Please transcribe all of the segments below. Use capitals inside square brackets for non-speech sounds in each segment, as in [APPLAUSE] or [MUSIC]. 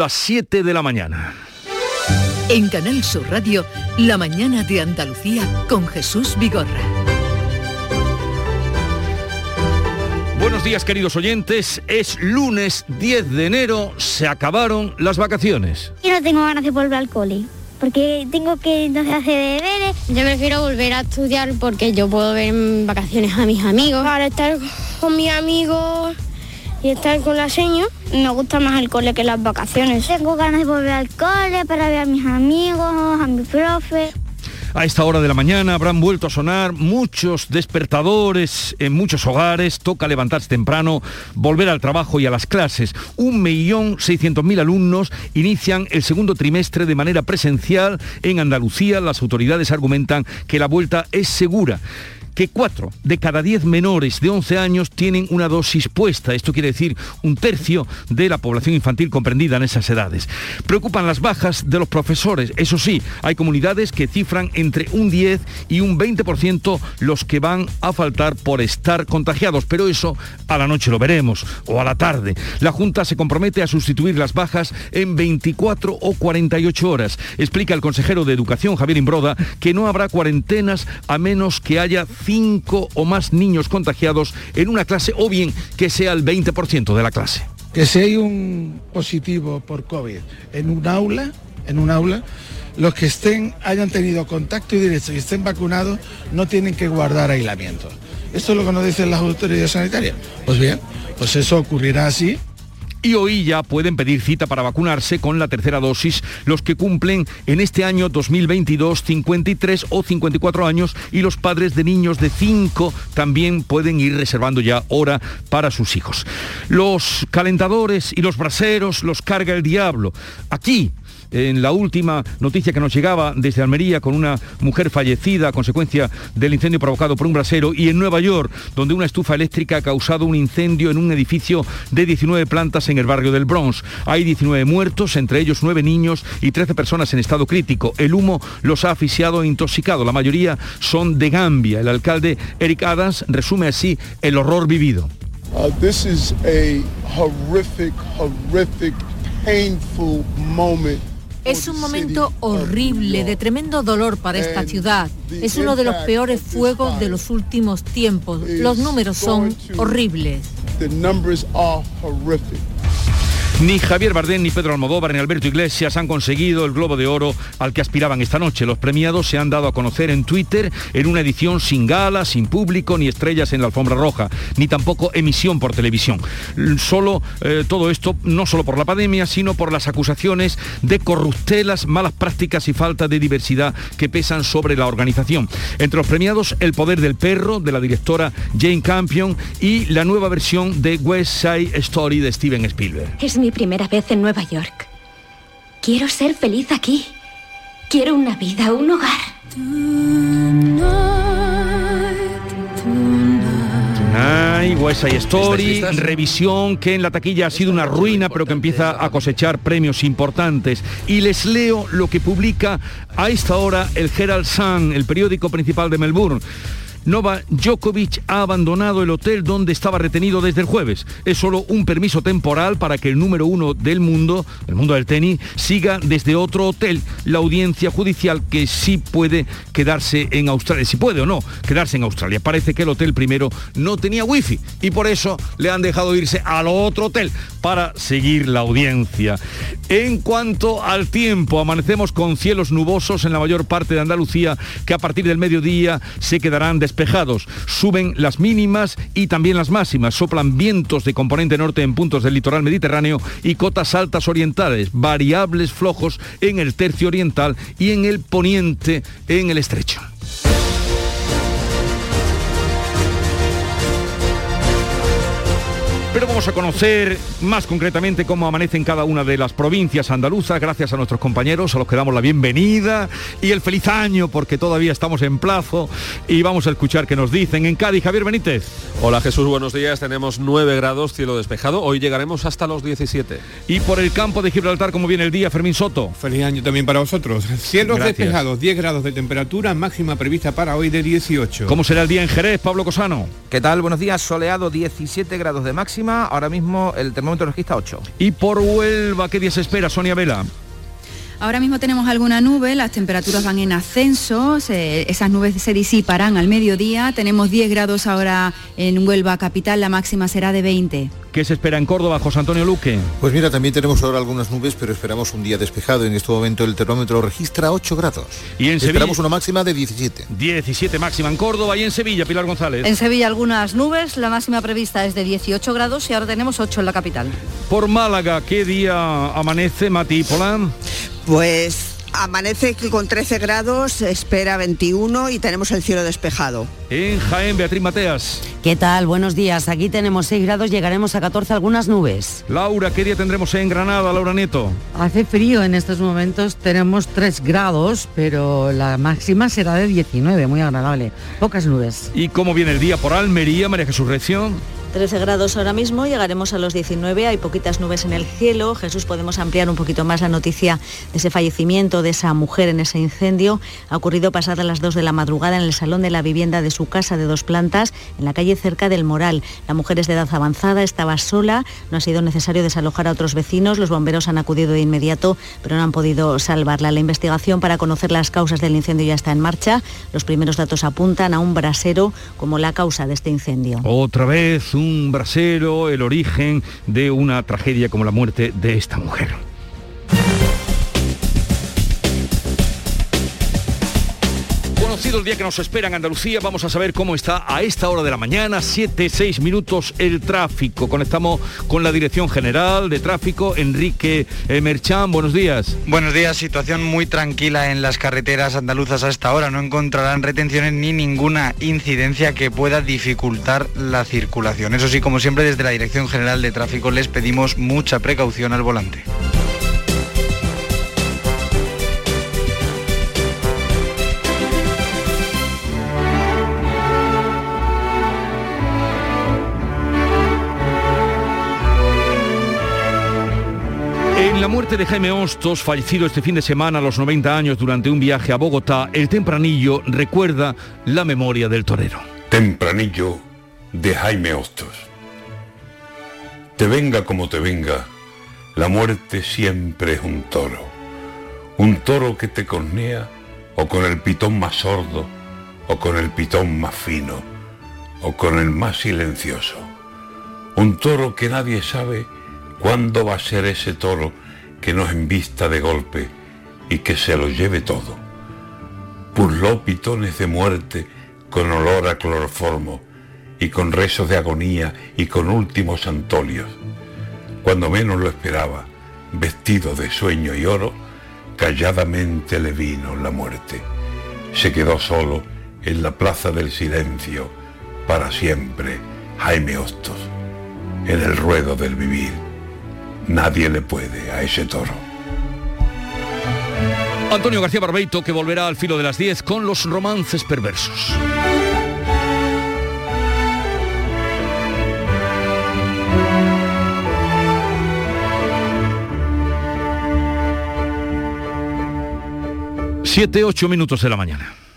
Las 7 de la mañana. En Canal Sur Radio, La mañana de Andalucía con Jesús Vigorra. Buenos días queridos oyentes, es lunes 10 de enero, se acabaron las vacaciones. Yo no tengo ganas de volver al cole, porque tengo que entonces hacer deberes. Yo prefiero volver a estudiar porque yo puedo ver en vacaciones a mis amigos. Para estar con mis amigos y estar con la seño, me gusta más el cole que las vacaciones. Tengo ganas de volver al cole para ver a mis amigos, a mi profe. A esta hora de la mañana habrán vuelto a sonar muchos despertadores en muchos hogares. Toca levantarse temprano, volver al trabajo y a las clases. Un millón seiscientos mil alumnos inician el segundo trimestre de manera presencial en Andalucía. Las autoridades argumentan que la vuelta es segura que 4 de cada 10 menores de 11 años tienen una dosis puesta. Esto quiere decir un tercio de la población infantil comprendida en esas edades. Preocupan las bajas de los profesores. Eso sí, hay comunidades que cifran entre un 10 y un 20% los que van a faltar por estar contagiados. Pero eso a la noche lo veremos o a la tarde. La Junta se compromete a sustituir las bajas en 24 o 48 horas. Explica el consejero de Educación, Javier Imbroda, que no habrá cuarentenas a menos que haya cinco o más niños contagiados en una clase o bien que sea el 20% de la clase. Que si hay un positivo por COVID en un aula, en un aula, los que estén, hayan tenido contacto directo y estén vacunados no tienen que guardar aislamiento. Esto es lo que nos dicen las autoridades sanitarias. Pues bien, pues eso ocurrirá así y hoy ya pueden pedir cita para vacunarse con la tercera dosis los que cumplen en este año 2022 53 o 54 años y los padres de niños de 5 también pueden ir reservando ya hora para sus hijos. Los calentadores y los braseros los carga el diablo. Aquí en la última noticia que nos llegaba desde Almería con una mujer fallecida a consecuencia del incendio provocado por un brasero y en Nueva York, donde una estufa eléctrica ha causado un incendio en un edificio de 19 plantas en el barrio del Bronx. Hay 19 muertos, entre ellos 9 niños y 13 personas en estado crítico. El humo los ha asfixiado e intoxicado. La mayoría son de Gambia. El alcalde Eric Adams resume así el horror vivido. Uh, es un momento horrible, de tremendo dolor para esta ciudad. Es uno de los peores fuegos de los últimos tiempos. Los números son horribles. Ni Javier Bardem, ni Pedro Almodóvar, ni Alberto Iglesias han conseguido el Globo de Oro al que aspiraban esta noche. Los premiados se han dado a conocer en Twitter en una edición sin gala, sin público, ni estrellas en la alfombra roja, ni tampoco emisión por televisión. Solo eh, todo esto, no solo por la pandemia, sino por las acusaciones de corruptelas, malas prácticas y falta de diversidad que pesan sobre la organización. Entre los premiados, El poder del perro, de la directora Jane Campion, y la nueva versión de West Side Story de Steven Spielberg primera vez en Nueva York. Quiero ser feliz aquí. Quiero una vida, un hogar. Tonight, West Side Story, revisión que en la taquilla ha sido una ruina, pero que empieza a cosechar premios importantes. Y les leo lo que publica a esta hora el Herald Sun, el periódico principal de Melbourne. Nova Djokovic ha abandonado el hotel donde estaba retenido desde el jueves. Es solo un permiso temporal para que el número uno del mundo, el mundo del tenis, siga desde otro hotel la audiencia judicial que sí puede quedarse en Australia, si puede o no quedarse en Australia. Parece que el hotel primero no tenía wifi y por eso le han dejado irse al otro hotel para seguir la audiencia. En cuanto al tiempo, amanecemos con cielos nubosos en la mayor parte de Andalucía que a partir del mediodía se quedarán despejados. Suben las mínimas y también las máximas. Soplan vientos de componente norte en puntos del litoral mediterráneo y cotas altas orientales, variables flojos en el tercio oriental y en el poniente en el estrecho. Vamos a conocer más concretamente cómo amanece en cada una de las provincias andaluzas, gracias a nuestros compañeros, a los que damos la bienvenida y el feliz año, porque todavía estamos en plazo y vamos a escuchar qué nos dicen. En Cádiz, Javier Benítez. Hola Jesús, buenos días. Tenemos 9 grados, cielo despejado. Hoy llegaremos hasta los 17. Y por el campo de Gibraltar, ¿cómo viene el día, Fermín Soto? Feliz año también para vosotros. Cielos despejados, 10 grados de temperatura, máxima prevista para hoy de 18. ¿Cómo será el día en Jerez, Pablo Cosano? ¿Qué tal? Buenos días, soleado, 17 grados de máxima ahora mismo el termómetro registra 8. Y por Huelva, ¿qué día se espera, Sonia Vela? Ahora mismo tenemos alguna nube, las temperaturas van en ascenso, esas nubes se disiparán al mediodía, tenemos 10 grados ahora en Huelva capital, la máxima será de 20. ¿Qué se espera en Córdoba, José Antonio Luque? Pues mira, también tenemos ahora algunas nubes, pero esperamos un día despejado. En este momento el termómetro registra 8 grados. Y en Esperamos una máxima de 17. 17 máxima en Córdoba y en Sevilla, Pilar González. En Sevilla algunas nubes, la máxima prevista es de 18 grados y ahora tenemos 8 en la capital. Por Málaga, ¿qué día amanece, Mati Polán? Pues amanece con 13 grados, espera 21 y tenemos el cielo despejado. En Jaén, Beatriz Mateas. ¿Qué tal? Buenos días. Aquí tenemos 6 grados, llegaremos a 14 algunas nubes. Laura, ¿qué día tendremos en Granada, Laura Nieto? Hace frío en estos momentos, tenemos 3 grados, pero la máxima será de 19, muy agradable. Pocas nubes. ¿Y cómo viene el día por Almería, María Jesús Recio? 13 grados ahora mismo, llegaremos a los 19, hay poquitas nubes en el cielo. Jesús, podemos ampliar un poquito más la noticia de ese fallecimiento de esa mujer en ese incendio. Ha ocurrido pasadas las 2 de la madrugada en el salón de la vivienda de su casa de dos plantas, en la calle cerca del Moral. La mujer es de edad avanzada, estaba sola, no ha sido necesario desalojar a otros vecinos, los bomberos han acudido de inmediato, pero no han podido salvarla. La investigación para conocer las causas del incendio ya está en marcha. Los primeros datos apuntan a un brasero como la causa de este incendio. Otra vez un brasero, el origen de una tragedia como la muerte de esta mujer. Conocido el día que nos espera en Andalucía, vamos a saber cómo está a esta hora de la mañana, 7, 6 minutos el tráfico. Conectamos con la Dirección General de Tráfico, Enrique eh, Merchán, buenos días. Buenos días, situación muy tranquila en las carreteras andaluzas a esta hora. No encontrarán retenciones ni ninguna incidencia que pueda dificultar la circulación. Eso sí, como siempre, desde la Dirección General de Tráfico les pedimos mucha precaución al volante. La muerte de Jaime Hostos, fallecido este fin de semana a los 90 años durante un viaje a Bogotá, el tempranillo recuerda la memoria del torero. Tempranillo de Jaime Hostos. Te venga como te venga, la muerte siempre es un toro. Un toro que te cornea o con el pitón más sordo, o con el pitón más fino, o con el más silencioso. Un toro que nadie sabe cuándo va a ser ese toro que nos embista de golpe y que se lo lleve todo. Purló pitones de muerte con olor a cloroformo y con rezos de agonía y con últimos antolios. Cuando menos lo esperaba, vestido de sueño y oro, calladamente le vino la muerte. Se quedó solo en la plaza del silencio, para siempre, Jaime Hostos, en el ruedo del vivir. Nadie le puede a ese toro. Antonio García Barbeito que volverá al filo de las 10 con los romances perversos. Siete, ocho minutos de la mañana.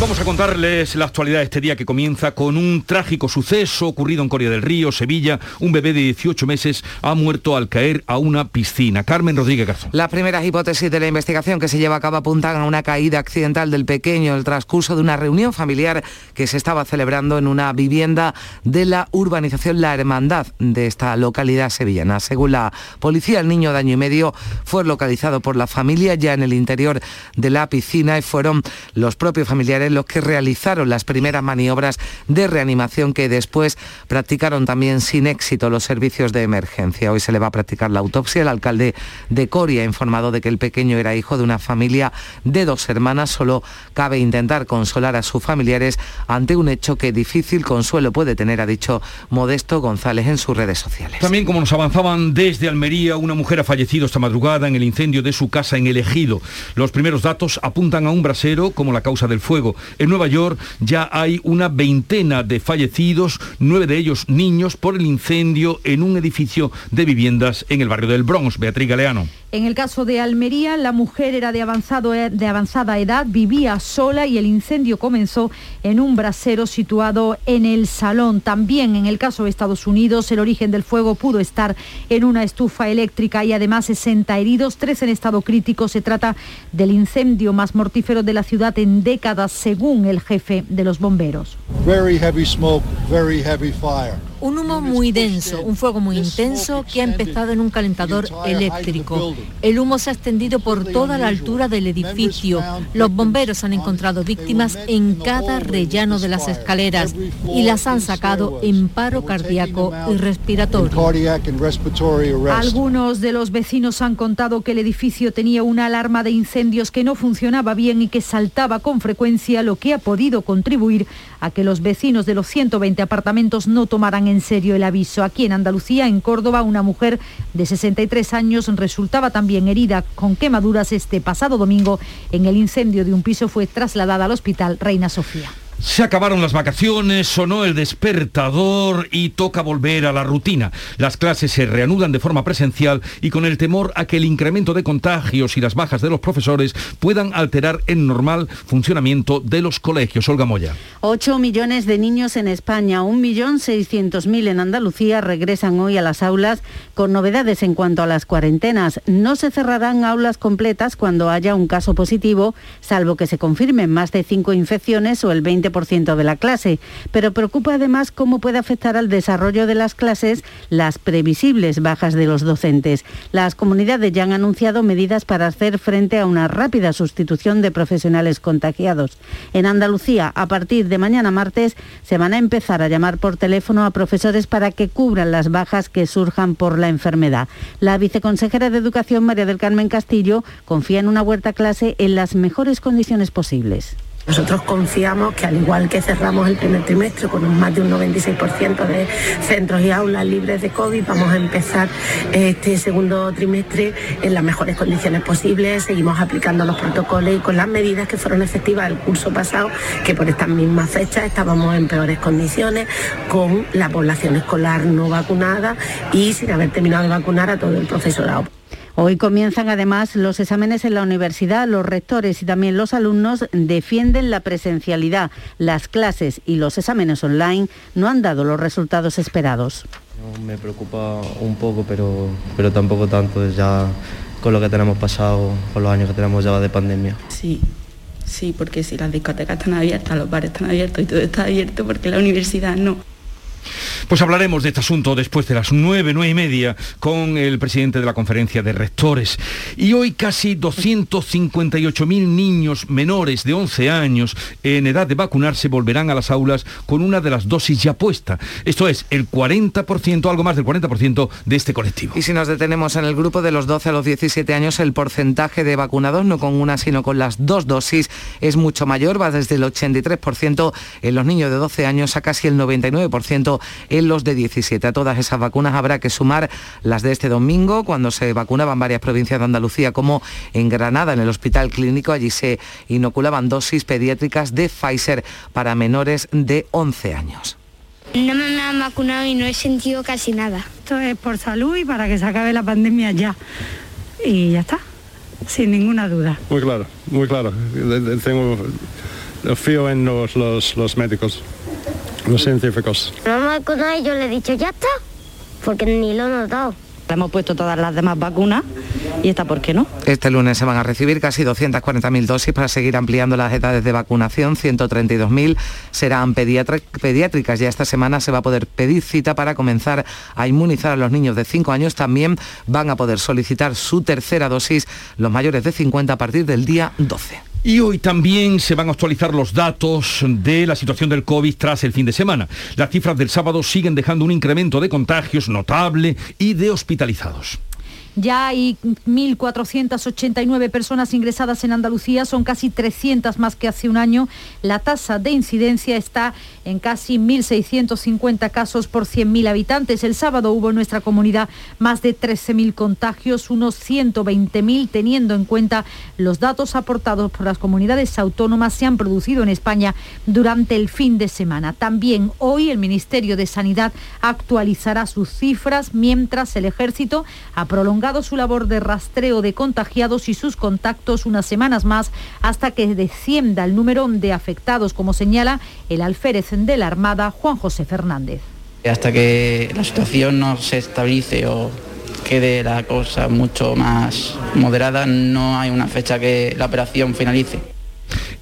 Vamos a contarles la actualidad de este día que comienza con un trágico suceso ocurrido en Coria del Río, Sevilla. Un bebé de 18 meses ha muerto al caer a una piscina. Carmen Rodríguez Garzón. Las primeras hipótesis de la investigación que se lleva a cabo apuntan a una caída accidental del pequeño el transcurso de una reunión familiar que se estaba celebrando en una vivienda de la urbanización La Hermandad de esta localidad sevillana. Según la policía, el niño de año y medio fue localizado por la familia ya en el interior de la piscina y fueron los propios familiares los que realizaron las primeras maniobras de reanimación que después practicaron también sin éxito los servicios de emergencia. Hoy se le va a practicar la autopsia. El alcalde de Coria ha informado de que el pequeño era hijo de una familia de dos hermanas. Solo cabe intentar consolar a sus familiares ante un hecho que difícil consuelo puede tener, ha dicho Modesto González en sus redes sociales. También como nos avanzaban desde Almería, una mujer ha fallecido esta madrugada en el incendio de su casa en el Ejido. Los primeros datos apuntan a un brasero como la causa del fuego. En Nueva York ya hay una veintena de fallecidos, nueve de ellos niños, por el incendio en un edificio de viviendas en el barrio del Bronx. Beatriz Galeano. En el caso de Almería, la mujer era de, avanzado, e, de avanzada edad, vivía sola y el incendio comenzó en un brasero situado en el salón. También en el caso de Estados Unidos, el origen del fuego pudo estar en una estufa eléctrica y además 60 heridos, tres en estado crítico. Se trata del incendio más mortífero de la ciudad en décadas, según el jefe de los bomberos. Un humo muy denso, un fuego muy intenso que ha empezado en un calentador eléctrico. El humo se ha extendido por toda la altura del edificio. Los bomberos han encontrado víctimas en cada rellano de las escaleras y las han sacado en paro cardíaco y respiratorio. Algunos de los vecinos han contado que el edificio tenía una alarma de incendios que no funcionaba bien y que saltaba con frecuencia, lo que ha podido contribuir a que los vecinos de los 120 apartamentos no tomaran en serio el aviso. Aquí en Andalucía, en Córdoba, una mujer de 63 años resultaba también herida con quemaduras este pasado domingo en el incendio de un piso fue trasladada al hospital Reina Sofía. Se acabaron las vacaciones, sonó el despertador y toca volver a la rutina. Las clases se reanudan de forma presencial y con el temor a que el incremento de contagios y las bajas de los profesores puedan alterar el normal funcionamiento de los colegios. Olga Moya. 8 millones de niños en España, 1.600.000 en Andalucía regresan hoy a las aulas con novedades en cuanto a las cuarentenas. No se cerrarán aulas completas cuando haya un caso positivo, salvo que se confirmen más de cinco infecciones o el 20 ciento de la clase, pero preocupa además cómo puede afectar al desarrollo de las clases las previsibles bajas de los docentes. Las comunidades ya han anunciado medidas para hacer frente a una rápida sustitución de profesionales contagiados. En Andalucía, a partir de mañana martes, se van a empezar a llamar por teléfono a profesores para que cubran las bajas que surjan por la enfermedad. La viceconsejera de Educación, María del Carmen Castillo, confía en una vuelta a clase en las mejores condiciones posibles. Nosotros confiamos que al igual que cerramos el primer trimestre con un más de un 96% de centros y aulas libres de COVID, vamos a empezar este segundo trimestre en las mejores condiciones posibles. Seguimos aplicando los protocolos y con las medidas que fueron efectivas el curso pasado, que por estas mismas fechas estábamos en peores condiciones, con la población escolar no vacunada y sin haber terminado de vacunar a todo el profesorado. Hoy comienzan además los exámenes en la universidad. Los rectores y también los alumnos defienden la presencialidad. Las clases y los exámenes online no han dado los resultados esperados. me preocupa un poco, pero, pero tampoco tanto, ya con lo que tenemos pasado, con los años que tenemos ya de pandemia. Sí, sí, porque si las discotecas están abiertas, los bares están abiertos y todo está abierto, porque la universidad no. Pues hablaremos de este asunto después de las nueve, nueve y media con el presidente de la conferencia de rectores. Y hoy casi 258.000 niños menores de 11 años en edad de vacunarse volverán a las aulas con una de las dosis ya puesta. Esto es el 40%, algo más del 40% de este colectivo. Y si nos detenemos en el grupo de los 12 a los 17 años, el porcentaje de vacunados, no con una, sino con las dos dosis, es mucho mayor, va desde el 83% en los niños de 12 años a casi el 99% en los de 17. A todas esas vacunas habrá que sumar las de este domingo, cuando se vacunaban varias provincias de Andalucía, como en Granada, en el Hospital Clínico. Allí se inoculaban dosis pediátricas de Pfizer para menores de 11 años. No me han vacunado y no he sentido casi nada. Esto es por salud y para que se acabe la pandemia ya. Y ya está, sin ninguna duda. Muy claro, muy claro. Tengo fío en los, los, los médicos, los científicos. No me vacunado y yo le he dicho, ya está, porque ni lo he notado. Hemos puesto todas las demás vacunas y esta, ¿por qué no? Este lunes se van a recibir casi 240.000 dosis para seguir ampliando las edades de vacunación. 132.000 serán pediátricas. Ya esta semana se va a poder pedir cita para comenzar a inmunizar a los niños de 5 años. También van a poder solicitar su tercera dosis los mayores de 50 a partir del día 12. Y hoy también se van a actualizar los datos de la situación del COVID tras el fin de semana. Las cifras del sábado siguen dejando un incremento de contagios notable y de hospitalizados. Ya hay 1.489 personas ingresadas en Andalucía, son casi 300 más que hace un año. La tasa de incidencia está en casi 1.650 casos por 100.000 habitantes. El sábado hubo en nuestra comunidad más de 13.000 contagios, unos 120.000, teniendo en cuenta los datos aportados por las comunidades autónomas se han producido en España durante el fin de semana. También hoy el Ministerio de Sanidad actualizará sus cifras mientras el ejército ha prolongado su labor de rastreo de contagiados y sus contactos unas semanas más hasta que descienda el número de afectados, como señala el alférez de la Armada, Juan José Fernández. Hasta que la situación no se estabilice o quede la cosa mucho más moderada, no hay una fecha que la operación finalice.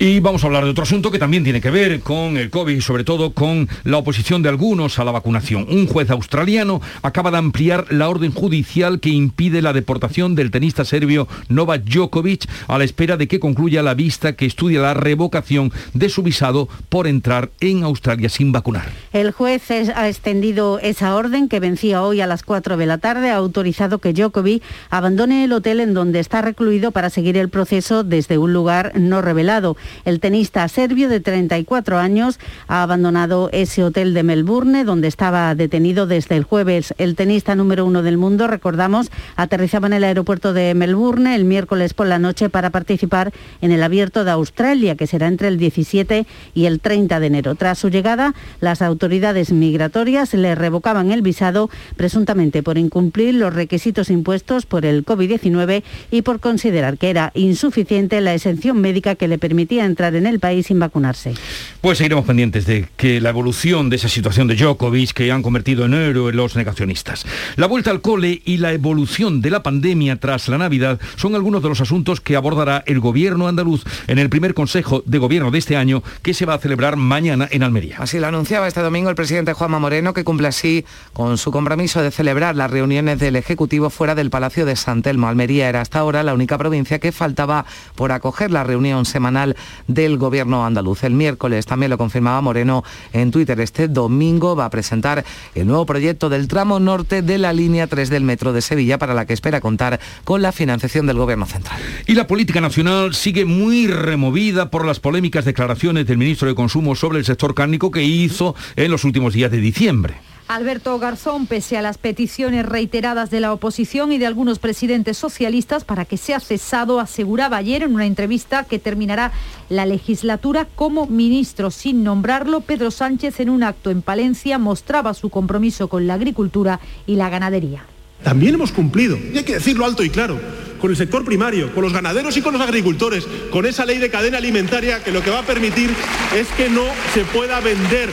Y vamos a hablar de otro asunto que también tiene que ver con el COVID y sobre todo con la oposición de algunos a la vacunación. Un juez australiano acaba de ampliar la orden judicial que impide la deportación del tenista serbio Novak Djokovic a la espera de que concluya la vista que estudia la revocación de su visado por entrar en Australia sin vacunar. El juez ha extendido esa orden que vencía hoy a las 4 de la tarde, ha autorizado que Djokovic abandone el hotel en donde está recluido para seguir el proceso desde un lugar no revelado. El tenista serbio de 34 años ha abandonado ese hotel de Melbourne donde estaba detenido desde el jueves. El tenista número uno del mundo, recordamos, aterrizaba en el aeropuerto de Melbourne el miércoles por la noche para participar en el abierto de Australia, que será entre el 17 y el 30 de enero. Tras su llegada, las autoridades migratorias le revocaban el visado presuntamente por incumplir los requisitos impuestos por el COVID-19 y por considerar que era insuficiente la exención médica que le permitía entrar en el país sin vacunarse. Pues seguiremos pendientes de que la evolución de esa situación de Djokovic que han convertido en héroe los negacionistas. La vuelta al cole y la evolución de la pandemia tras la Navidad son algunos de los asuntos que abordará el gobierno andaluz en el primer Consejo de Gobierno de este año que se va a celebrar mañana en Almería. Así lo anunciaba este domingo el presidente Juanma Moreno que cumple así con su compromiso de celebrar las reuniones del Ejecutivo fuera del Palacio de San Telmo. Almería era hasta ahora la única provincia que faltaba por acoger la reunión semanal del gobierno andaluz. El miércoles también lo confirmaba Moreno en Twitter. Este domingo va a presentar el nuevo proyecto del tramo norte de la línea 3 del metro de Sevilla para la que espera contar con la financiación del gobierno central. Y la política nacional sigue muy removida por las polémicas declaraciones del ministro de Consumo sobre el sector cárnico que hizo en los últimos días de diciembre. Alberto Garzón, pese a las peticiones reiteradas de la oposición y de algunos presidentes socialistas para que sea cesado, aseguraba ayer en una entrevista que terminará la legislatura como ministro sin nombrarlo. Pedro Sánchez en un acto en Palencia mostraba su compromiso con la agricultura y la ganadería. También hemos cumplido, y hay que decirlo alto y claro, con el sector primario, con los ganaderos y con los agricultores, con esa ley de cadena alimentaria que lo que va a permitir es que no se pueda vender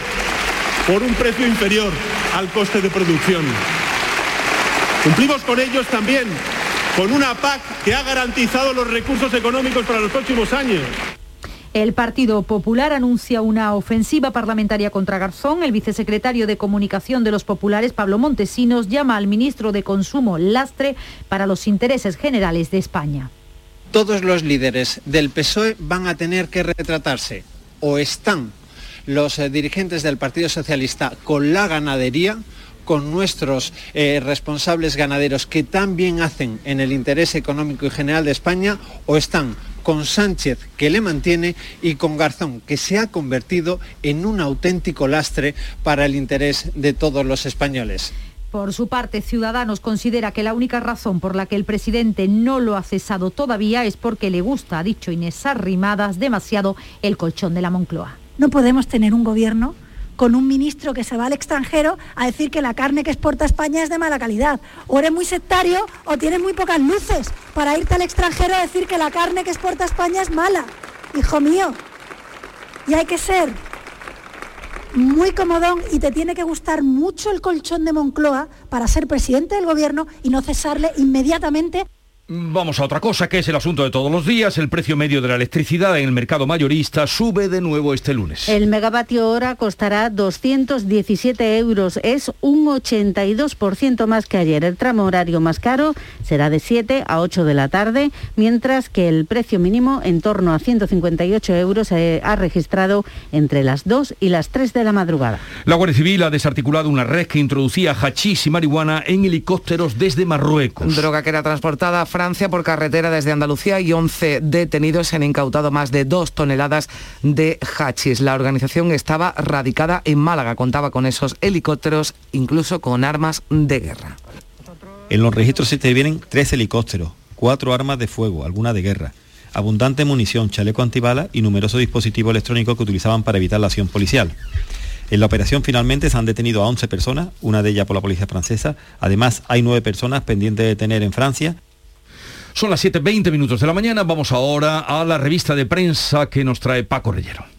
por un precio inferior al coste de producción. Cumplimos con ellos también con una PAC que ha garantizado los recursos económicos para los próximos años. El Partido Popular anuncia una ofensiva parlamentaria contra Garzón. El vicesecretario de Comunicación de los Populares, Pablo Montesinos, llama al ministro de Consumo lastre para los intereses generales de España. Todos los líderes del PSOE van a tener que retratarse o están los eh, dirigentes del Partido Socialista con la ganadería, con nuestros eh, responsables ganaderos que también hacen en el interés económico y general de España, o están con Sánchez, que le mantiene, y con Garzón, que se ha convertido en un auténtico lastre para el interés de todos los españoles. Por su parte, Ciudadanos considera que la única razón por la que el presidente no lo ha cesado todavía es porque le gusta, ha dicho Inés Arrimadas, demasiado el colchón de la Moncloa. No podemos tener un gobierno con un ministro que se va al extranjero a decir que la carne que exporta España es de mala calidad. O eres muy sectario o tienes muy pocas luces para irte al extranjero a decir que la carne que exporta España es mala. Hijo mío, y hay que ser muy comodón y te tiene que gustar mucho el colchón de Moncloa para ser presidente del gobierno y no cesarle inmediatamente Vamos a otra cosa, que es el asunto de todos los días. El precio medio de la electricidad en el mercado mayorista sube de nuevo este lunes. El megavatio hora costará 217 euros. Es un 82% más que ayer. El tramo horario más caro será de 7 a 8 de la tarde, mientras que el precio mínimo en torno a 158 euros se ha registrado entre las 2 y las 3 de la madrugada. La Guardia Civil ha desarticulado una red que introducía hachís y marihuana en helicópteros desde Marruecos. Droga que era transportada a Francia por carretera desde Andalucía y 11 detenidos han incautado más de dos toneladas de hachís. La organización estaba radicada en Málaga, contaba con esos helicópteros, incluso con armas de guerra. En los registros se te vienen tres helicópteros, cuatro armas de fuego, alguna de guerra, abundante munición, chaleco antibala y numeroso dispositivo electrónico que utilizaban para evitar la acción policial. En la operación finalmente se han detenido a 11 personas, una de ellas por la policía francesa. Además, hay nueve personas pendientes de detener en Francia son las 7.20 minutos de la mañana. Vamos ahora a la revista de prensa que nos trae Paco Rellero.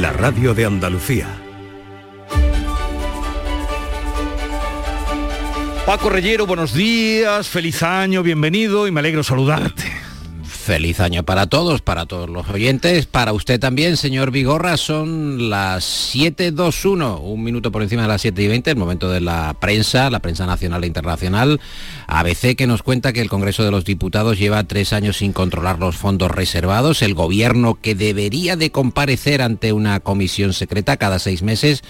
la radio de Andalucía. Paco Reyero, buenos días, feliz año, bienvenido y me alegro saludarte. Feliz año para todos, para todos los oyentes, para usted también, señor Vigorra. Son las 7.21, un minuto por encima de las 7 y 20, el momento de la prensa, la prensa nacional e internacional. ABC que nos cuenta que el Congreso de los Diputados lleva tres años sin controlar los fondos reservados. El gobierno que debería de comparecer ante una comisión secreta cada seis meses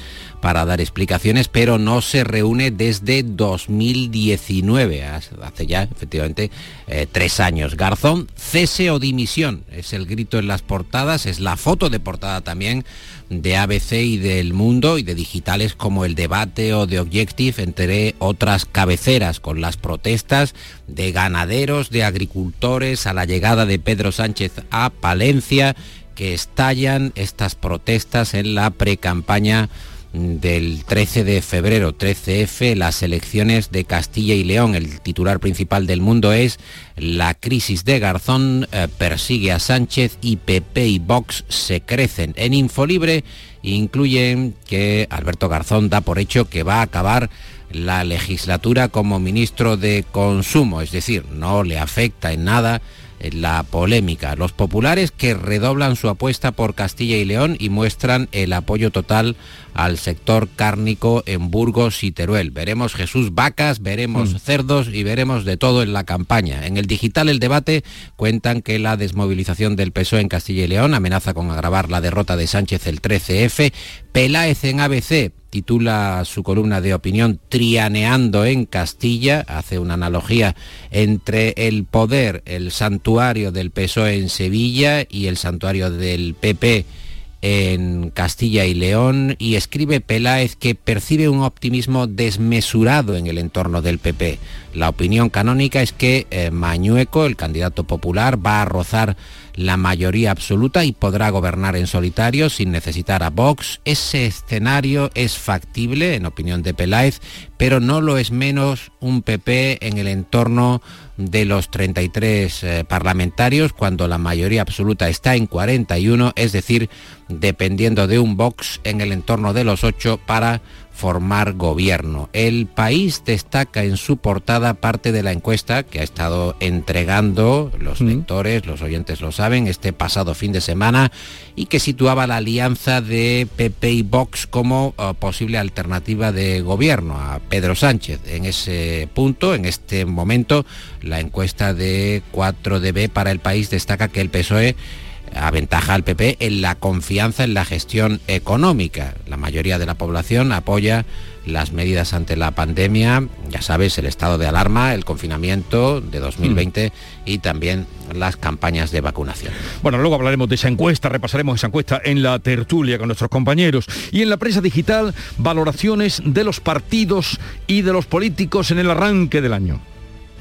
para dar explicaciones, pero no se reúne desde 2019, hace ya efectivamente eh, tres años. Garzón, cese o dimisión, es el grito en las portadas, es la foto de portada también de ABC y del Mundo y de digitales como El Debate o de Objective, entre otras cabeceras, con las protestas de ganaderos, de agricultores a la llegada de Pedro Sánchez a Palencia, que estallan estas protestas en la precampaña del 13 de febrero, 13F, las elecciones de Castilla y León. El titular principal del mundo es La crisis de Garzón eh, persigue a Sánchez y PP y Vox se crecen. En Infolibre incluyen que Alberto Garzón da por hecho que va a acabar la legislatura como ministro de Consumo, es decir, no le afecta en nada la polémica. Los populares que redoblan su apuesta por Castilla y León y muestran el apoyo total al sector cárnico en Burgos y Teruel. Veremos Jesús vacas, veremos mm. cerdos y veremos de todo en la campaña. En el digital el debate cuentan que la desmovilización del PSOE en Castilla y León amenaza con agravar la derrota de Sánchez el 13F. Peláez en ABC titula su columna de opinión Trianeando en Castilla, hace una analogía entre el poder, el santuario del PSOE en Sevilla y el santuario del PP en Castilla y León y escribe Peláez que percibe un optimismo desmesurado en el entorno del PP. La opinión canónica es que eh, Mañueco, el candidato popular, va a rozar la mayoría absoluta y podrá gobernar en solitario sin necesitar a Vox. Ese escenario es factible, en opinión de Peláez, pero no lo es menos un PP en el entorno de los 33 eh, parlamentarios cuando la mayoría absoluta está en 41, es decir, dependiendo de un Vox en el entorno de los 8 para formar gobierno. El país destaca en su portada parte de la encuesta que ha estado entregando los lectores, los oyentes lo saben, este pasado fin de semana y que situaba la alianza de PP y Vox como uh, posible alternativa de gobierno a Pedro Sánchez. En ese punto, en este momento, la encuesta de 4DB para el país destaca que el PSOE aventaja al PP en la confianza en la gestión económica. La mayoría de la población apoya las medidas ante la pandemia, ya sabes, el estado de alarma, el confinamiento de 2020 y también las campañas de vacunación. Bueno, luego hablaremos de esa encuesta, repasaremos esa encuesta en la tertulia con nuestros compañeros. Y en la prensa digital, valoraciones de los partidos y de los políticos en el arranque del año.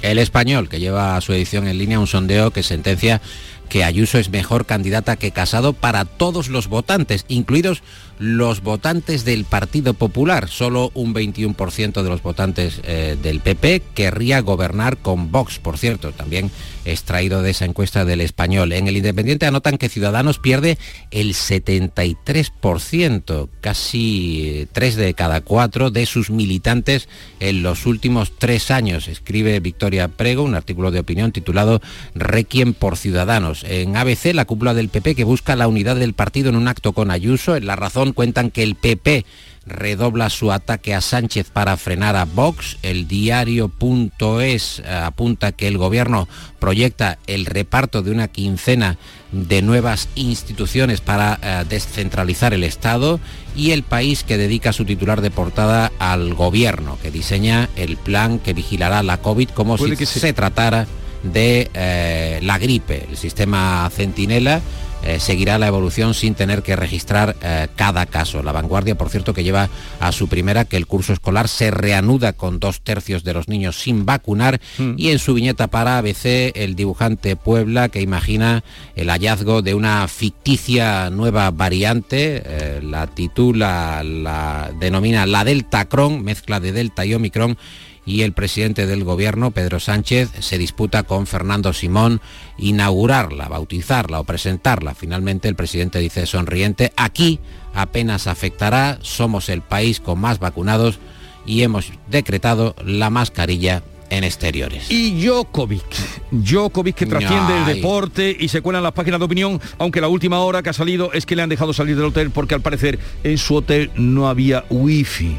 El español, que lleva a su edición en línea un sondeo que sentencia que Ayuso es mejor candidata que Casado para todos los votantes, incluidos los votantes del Partido Popular. Solo un 21% de los votantes eh, del PP querría gobernar con Vox, por cierto, también extraído de esa encuesta del español. En el Independiente anotan que Ciudadanos pierde el 73%, casi 3 de cada 4 de sus militantes en los últimos tres años, escribe Victoria Prego, un artículo de opinión titulado Requiem por Ciudadanos. En ABC, la cúpula del PP que busca la unidad del partido en un acto con Ayuso, en La Razón cuentan que el PP redobla su ataque a Sánchez para frenar a Vox. El diario.es eh, apunta que el gobierno proyecta el reparto de una quincena de nuevas instituciones para eh, descentralizar el Estado y el país que dedica su titular de portada al gobierno, que diseña el plan que vigilará la COVID como si se... tratara de eh, la gripe. El sistema Centinela eh, seguirá la evolución sin tener que registrar eh, cada caso. La vanguardia, por cierto, que lleva a su primera que el curso escolar se reanuda con dos tercios de los niños sin vacunar mm. y en su viñeta para ABC el dibujante Puebla que imagina el hallazgo de una ficticia nueva variante, eh, la titula, la denomina la Delta Cron, mezcla de Delta y Omicron y el presidente del gobierno, Pedro Sánchez, se disputa con Fernando Simón inaugurarla, bautizarla o presentarla. Finalmente el presidente dice sonriente, aquí apenas afectará, somos el país con más vacunados y hemos decretado la mascarilla en exteriores. Y Djokovic, Djokovic que trasciende el deporte y se cuela en las páginas de opinión, aunque la última hora que ha salido es que le han dejado salir del hotel porque al parecer en su hotel no había wifi.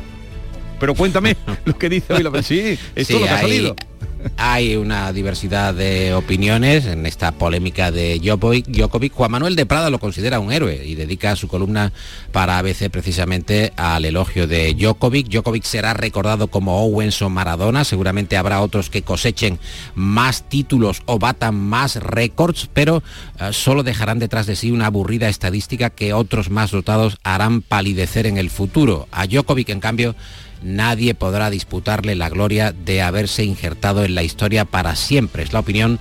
Pero cuéntame [LAUGHS] lo que dice hoy la Sí, esto lo que ha salido. Hay una diversidad de opiniones en esta polémica de Djokovic. Juan Manuel de Prada lo considera un héroe y dedica su columna para ABC precisamente al elogio de Djokovic. Djokovic será recordado como Owens o Maradona. Seguramente habrá otros que cosechen más títulos o batan más récords, pero eh, solo dejarán detrás de sí una aburrida estadística que otros más dotados harán palidecer en el futuro. A Djokovic, en cambio, nadie podrá disputarle la gloria de haberse injertado en la historia para siempre. Es la opinión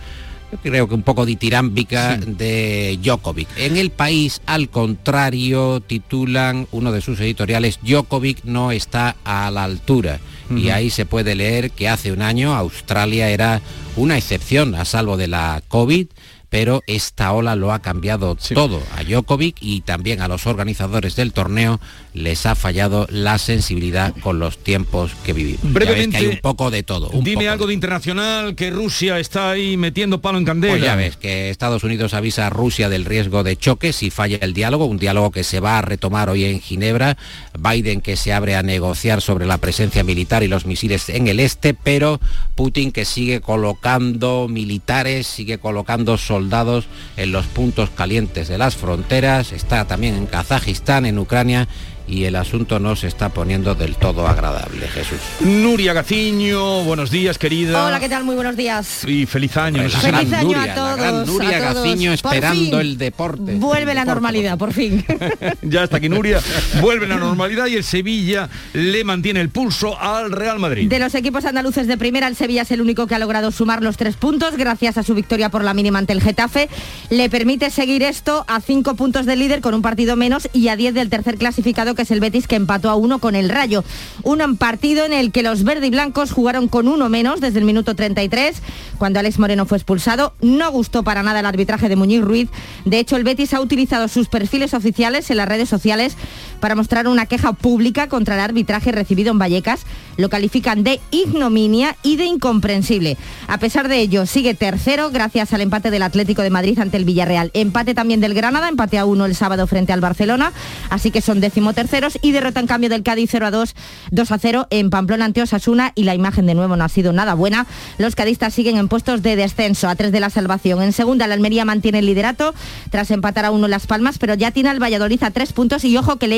yo creo que un poco ditirámbica de Djokovic. En el país, al contrario, titulan uno de sus editoriales, Djokovic no está a la altura. Y ahí se puede leer que hace un año Australia era una excepción a salvo de la COVID pero esta ola lo ha cambiado todo. A Djokovic y también a los organizadores del torneo les ha fallado la sensibilidad con los tiempos que vivimos. Brevemente, hay un poco de todo. dime algo de internacional, que Rusia está ahí metiendo palo en candela. Pues ya ves que Estados Unidos avisa a Rusia del riesgo de choque si falla el diálogo, un diálogo que se va a retomar hoy en Ginebra. Biden que se abre a negociar sobre la presencia militar y los misiles en el este, pero Putin que sigue colocando militares, sigue colocando soldados soldados en los puntos calientes de las fronteras, está también en Kazajistán, en Ucrania y el asunto no se está poniendo del todo agradable, Jesús. Nuria Gaciño, buenos días, querida. Hola, ¿qué tal? Muy buenos días. Y feliz año. feliz año a todos. La gran Nuria Gaciño esperando el deporte. Vuelve la normalidad, por fin. [LAUGHS] ya está aquí Nuria, vuelve la normalidad y el Sevilla le mantiene el pulso al Real Madrid. De los equipos andaluces de primera, el Sevilla es el único que ha logrado sumar los tres puntos gracias a su victoria por la mínima ante el Getafe. Le permite seguir esto a cinco puntos del líder con un partido menos y a diez del tercer clasificado que es el Betis que empató a uno con el Rayo. Un partido en el que los verde y blancos jugaron con uno menos desde el minuto 33, cuando Alex Moreno fue expulsado. No gustó para nada el arbitraje de Muñiz Ruiz. De hecho, el Betis ha utilizado sus perfiles oficiales en las redes sociales para mostrar una queja pública contra el arbitraje recibido en Vallecas. Lo califican de ignominia y de incomprensible. A pesar de ello, sigue tercero gracias al empate del Atlético de Madrid ante el Villarreal. Empate también del Granada, empate a uno el sábado frente al Barcelona, así que son decimoterceros y derrota en cambio del Cádiz 0 a 2, 2 a 0 en Pamplona ante Osasuna y la imagen de nuevo no ha sido nada buena. Los cadistas siguen en puestos de descenso a tres de la salvación. En segunda, la Almería mantiene el liderato tras empatar a uno Las Palmas, pero ya tiene al Valladolid a tres puntos y ojo que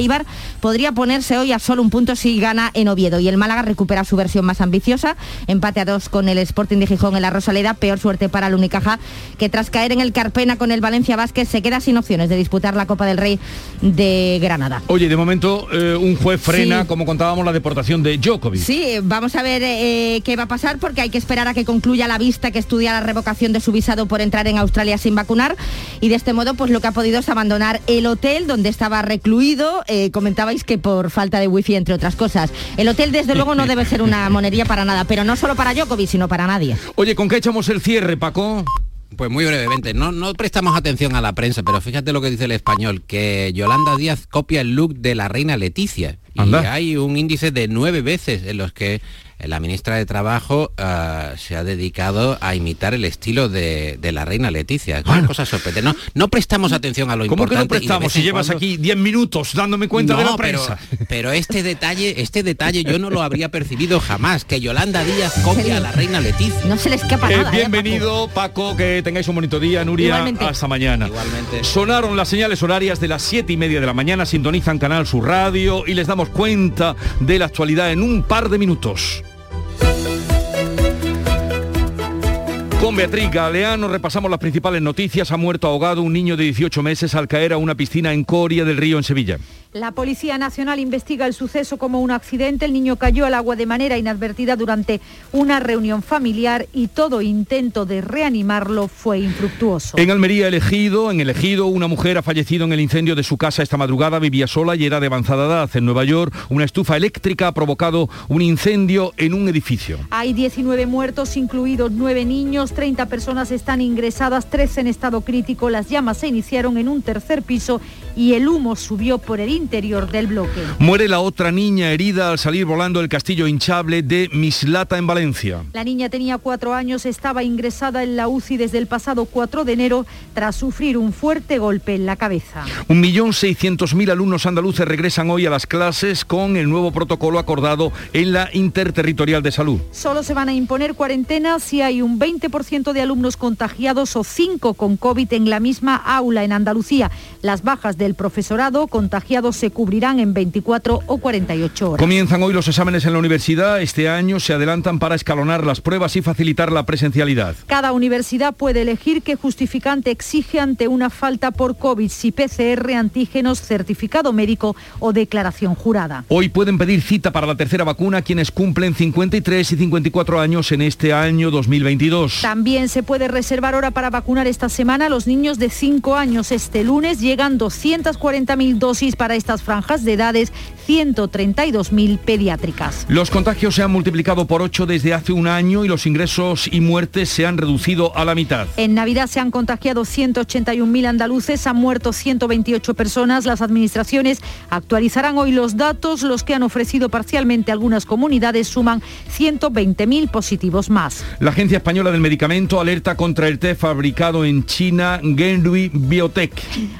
Podría ponerse hoy a solo un punto si gana en Oviedo. Y el Málaga recupera su versión más ambiciosa, empate a dos con el Sporting de Gijón en la Rosaleda, peor suerte para el Unicaja, que tras caer en el Carpena con el Valencia Vázquez se queda sin opciones de disputar la Copa del Rey de Granada. Oye, de momento eh, un juez frena, Sí. como contábamos, la deportación de Djokovic. Sí, vamos a ver eh, qué va a pasar porque hay que esperar a que concluya la vista que estudia la revocación de su visado por entrar en Australia sin vacunar y de este modo pues lo que ha podido es abandonar el hotel donde estaba recluido. Eh, comentabais que por falta de wifi entre otras cosas. El hotel desde luego no debe ser una monería para nada, pero no solo para Djokovic sino para nadie. Oye, ¿con qué echamos el cierre, Paco? Pues muy brevemente, no, no prestamos atención a la prensa, pero fíjate lo que dice el español, que Yolanda Díaz copia el look de la reina Leticia. Y Anda. hay un índice de nueve veces en los que la ministra de Trabajo ah, se ha dedicado a imitar el estilo de, de la reina Leticia. Es una cosa sorprendente. No, no prestamos atención a lo ¿Cómo que importante. no prestamos si llevas cuando- aquí 10 minutos dándome cuenta de la pero- prensa? Pero, este detalle, este detalle yo no lo habría percibido jamás, que Yolanda Díaz copia a la reina Leticia. No se le escapa Eh, nada. ¿eh, bienvenido, Paco, que tengáis un bonito día, Nuria. Igualmente. Hasta mañana. Sonaron las señales horarias de las 7 y media de la mañana, sintonizan Canal Sur Radio y les damos cuenta de la actualidad en un par de minutos. Con Beatriz Galeano repasamos las principales noticias. Ha muerto ahogado un niño de 18 meses al caer a una piscina en Coria del Río, en Sevilla. La Policía Nacional investiga el suceso como un accidente. El niño cayó al agua de manera inadvertida durante una reunión familiar y todo intento de reanimarlo fue infructuoso. En Almería, elegido, en el ejido, una mujer ha fallecido en el incendio de su casa esta madrugada. Vivía sola y era de avanzada edad. En Nueva York, una estufa eléctrica ha provocado un incendio en un edificio. Hay 19 muertos, incluidos 9 niños, 30 personas están ingresadas, 13 en estado crítico. Las llamas se iniciaron en un tercer piso y el humo subió por el interior del bloque. Muere la otra niña herida al salir volando el castillo hinchable de Mislata en Valencia. La niña tenía cuatro años, estaba ingresada en la UCI desde el pasado 4 de enero tras sufrir un fuerte golpe en la cabeza. 1.600.000 alumnos andaluces regresan hoy a las clases con el nuevo protocolo acordado en la Interterritorial de Salud. Solo se van a imponer cuarentenas si hay un 20% de alumnos contagiados o 5 con COVID en la misma aula en Andalucía. Las bajas del profesorado contagiados se cubrirán en 24 o 48 horas. Comienzan hoy los exámenes en la universidad. Este año se adelantan para escalonar las pruebas y facilitar la presencialidad. Cada universidad puede elegir qué justificante exige ante una falta por COVID, si PCR, antígenos, certificado médico o declaración jurada. Hoy pueden pedir cita para la tercera vacuna quienes cumplen 53 y 54 años en este año 2022. También se puede reservar hora para vacunar esta semana a los niños de 5 años. Este lunes llegan 240.000 dosis para estas franjas de edades, 132.000 pediátricas. Los contagios se han multiplicado por 8 desde hace un año y los ingresos y muertes se han reducido a la mitad. En Navidad se han contagiado 181.000 andaluces, han muerto 128 personas. Las administraciones actualizarán hoy los datos. Los que han ofrecido parcialmente algunas comunidades suman 120.000 positivos más. La Agencia Española del Medicamento alerta contra el té fabricado en China, Genrui Biotech.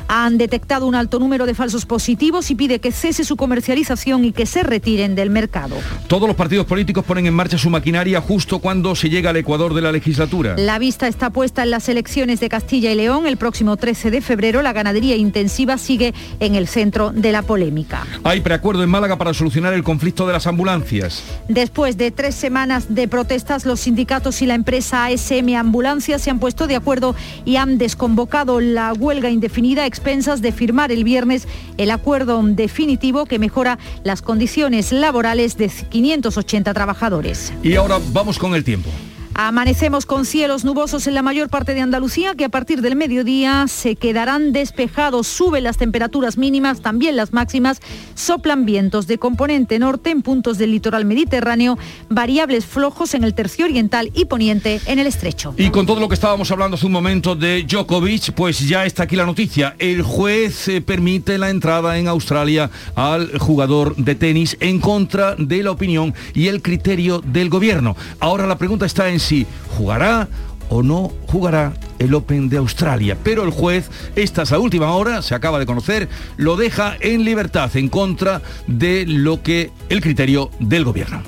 Han detectado un alto número de falsos positivos y pide que cese su comercialización y que se retiren del mercado. Todos los partidos políticos ponen en marcha su maquinaria justo cuando se llega al Ecuador de la legislatura. La vista está puesta en las elecciones de Castilla y León. El próximo 13 de febrero la ganadería intensiva sigue en el centro de la polémica. Hay preacuerdo en Málaga para solucionar el conflicto de las ambulancias. Después de tres semanas de protestas, los sindicatos y la empresa ASM Ambulancias se han puesto de acuerdo y han desconvocado la huelga indefinida a expensas de firmar el viernes el acuerdo definitivo que mejora las condiciones laborales de 580 trabajadores. Y ahora vamos con el tiempo. Amanecemos con cielos nubosos en la mayor parte de Andalucía que a partir del mediodía se quedarán despejados. Suben las temperaturas mínimas, también las máximas. Soplan vientos de componente norte en puntos del litoral mediterráneo, variables flojos en el tercio oriental y poniente en el estrecho. Y con todo lo que estábamos hablando hace un momento de Djokovic, pues ya está aquí la noticia. El juez eh, permite la entrada en Australia al jugador de tenis en contra de la opinión y el criterio del gobierno. Ahora la pregunta está en si jugará o no jugará el Open de Australia. Pero el juez, esta es la última hora, se acaba de conocer, lo deja en libertad en contra de lo que el criterio del gobierno.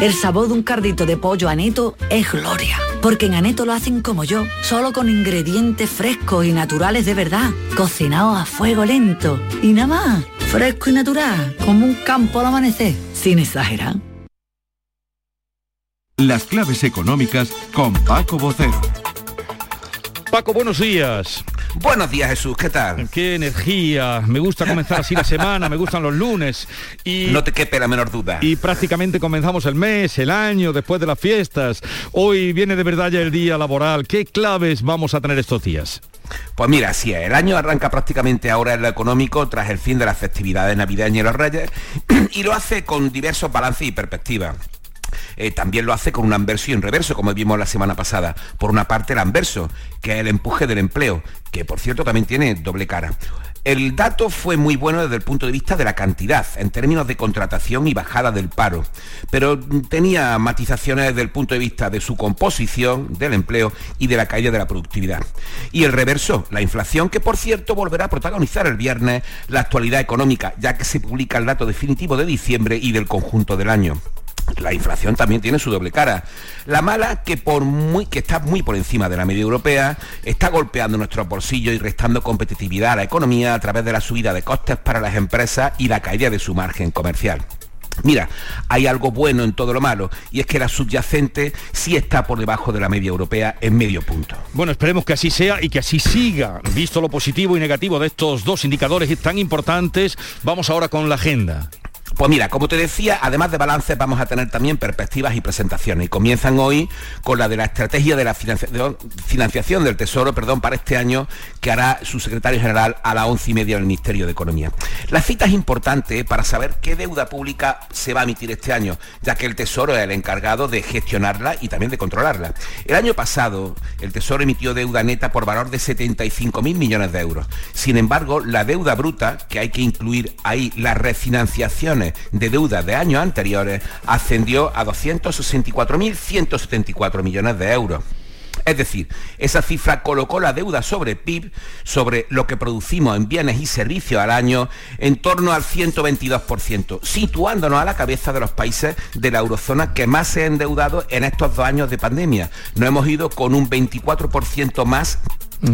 El sabor de un cardito de pollo aneto es gloria, porque en aneto lo hacen como yo, solo con ingredientes frescos y naturales de verdad, cocinados a fuego lento. Y nada más, fresco y natural, como un campo al amanecer, sin exagerar. Las claves económicas con Paco Bocero. Paco, buenos días. Buenos días Jesús, ¿qué tal? Qué energía, me gusta comenzar así la semana, me gustan los lunes. Y, no te quepe la menor duda. Y prácticamente comenzamos el mes, el año, después de las fiestas. Hoy viene de verdad ya el día laboral. ¿Qué claves vamos a tener estos días? Pues mira, sí, el año arranca prácticamente ahora en lo económico tras el fin de las festividades navideñas y los reyes [CLEARS THROAT] y lo hace con diversos balances y perspectivas. Eh, también lo hace con un anverso y un reverso, como vimos la semana pasada. Por una parte el anverso, que es el empuje del empleo, que por cierto también tiene doble cara. El dato fue muy bueno desde el punto de vista de la cantidad, en términos de contratación y bajada del paro, pero tenía matizaciones desde el punto de vista de su composición, del empleo y de la caída de la productividad. Y el reverso, la inflación, que por cierto volverá a protagonizar el viernes la actualidad económica, ya que se publica el dato definitivo de diciembre y del conjunto del año la inflación también tiene su doble cara. La mala, que, por muy, que está muy por encima de la media europea, está golpeando nuestros bolsillos y restando competitividad a la economía a través de la subida de costes para las empresas y la caída de su margen comercial. Mira, hay algo bueno en todo lo malo y es que la subyacente sí está por debajo de la media europea en medio punto. Bueno, esperemos que así sea y que así siga. Visto lo positivo y negativo de estos dos indicadores tan importantes, vamos ahora con la agenda. Pues mira, como te decía, además de balances vamos a tener también perspectivas y presentaciones. Y comienzan hoy con la de la estrategia de la financiación del Tesoro perdón, para este año que hará su secretario general a las once y media del Ministerio de Economía. La cita es importante para saber qué deuda pública se va a emitir este año, ya que el Tesoro es el encargado de gestionarla y también de controlarla. El año pasado el Tesoro emitió deuda neta por valor de 75.000 millones de euros. Sin embargo, la deuda bruta, que hay que incluir ahí las de deuda de años anteriores ascendió a 264.174 millones de euros. Es decir, esa cifra colocó la deuda sobre PIB, sobre lo que producimos en bienes y servicios al año, en torno al 122%, situándonos a la cabeza de los países de la eurozona que más se han endeudado en estos dos años de pandemia. Nos hemos ido con un 24% más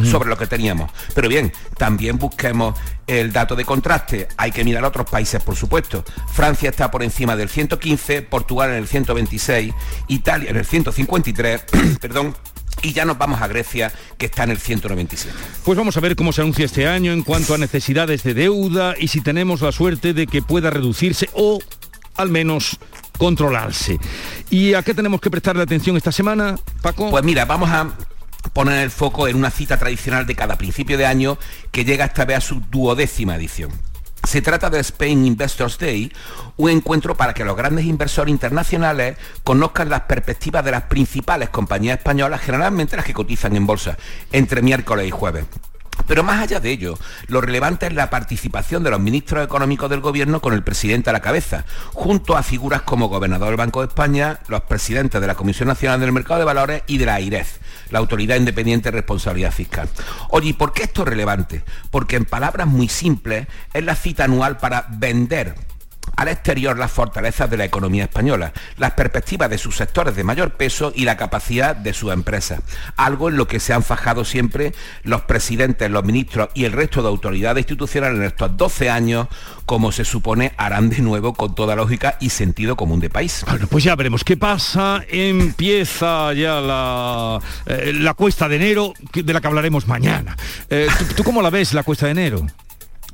sobre lo que teníamos. Pero bien, también busquemos el dato de contraste. Hay que mirar a otros países, por supuesto. Francia está por encima del 115, Portugal en el 126, Italia en el 153, [CLEARS THROAT] perdón, y ya nos vamos a Grecia, que está en el 197. Pues vamos a ver cómo se anuncia este año en cuanto a necesidades de deuda y si tenemos la suerte de que pueda reducirse o al menos controlarse. ¿Y a qué tenemos que prestarle atención esta semana, Paco? Pues mira, vamos a poner el foco en una cita tradicional de cada principio de año que llega esta vez a su duodécima edición. Se trata del Spain Investors Day, un encuentro para que los grandes inversores internacionales conozcan las perspectivas de las principales compañías españolas, generalmente las que cotizan en bolsa, entre miércoles y jueves. Pero más allá de ello, lo relevante es la participación de los ministros económicos del gobierno con el presidente a la cabeza, junto a figuras como gobernador del Banco de España, los presidentes de la Comisión Nacional del Mercado de Valores y de la AIREF, la Autoridad Independiente de Responsabilidad Fiscal. Oye, ¿y por qué esto es relevante? Porque en palabras muy simples es la cita anual para vender al exterior las fortalezas de la economía española, las perspectivas de sus sectores de mayor peso y la capacidad de sus empresas. Algo en lo que se han fajado siempre los presidentes, los ministros y el resto de autoridades institucionales en estos 12 años, como se supone harán de nuevo con toda lógica y sentido común de país. Bueno, pues ya veremos qué pasa. Empieza ya la, eh, la cuesta de enero, de la que hablaremos mañana. Eh, ¿tú, cómo la ves, la cuesta de enero?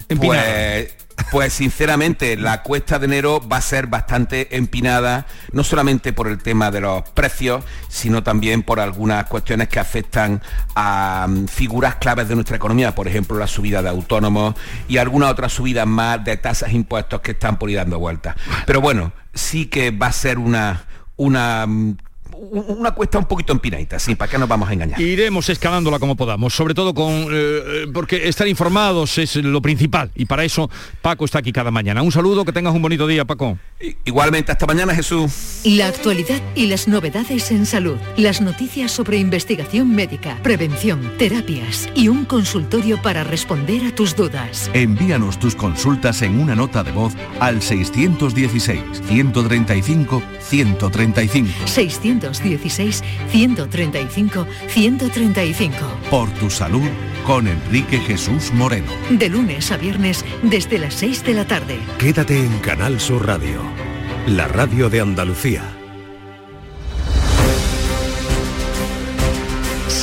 Pues pues sinceramente la cuesta de enero va a ser bastante empinada, no solamente por el tema de los precios, sino también por algunas cuestiones que afectan a mm, figuras claves de nuestra economía, por ejemplo la subida de autónomos y algunas otras subidas más de tasas e impuestos que están por ir dando vueltas. Pero bueno, sí que va a ser una una mm, una cuesta un poquito empinadita, sí, ¿para qué nos vamos a engañar? Iremos escalándola como podamos, sobre todo con eh, eh, porque estar informados es lo principal y para eso Paco está aquí cada mañana. Un saludo, que tengas un bonito día, Paco. Igualmente, hasta mañana, Jesús. La actualidad y las novedades en salud, las noticias sobre investigación médica, prevención, terapias y un consultorio para responder a tus dudas. Envíanos tus consultas en una nota de voz al 616 135 135. 616 135 135. Por tu salud con Enrique Jesús Moreno. De lunes a viernes desde las 6 de la tarde. Quédate en Canal Sur Radio, la radio de Andalucía.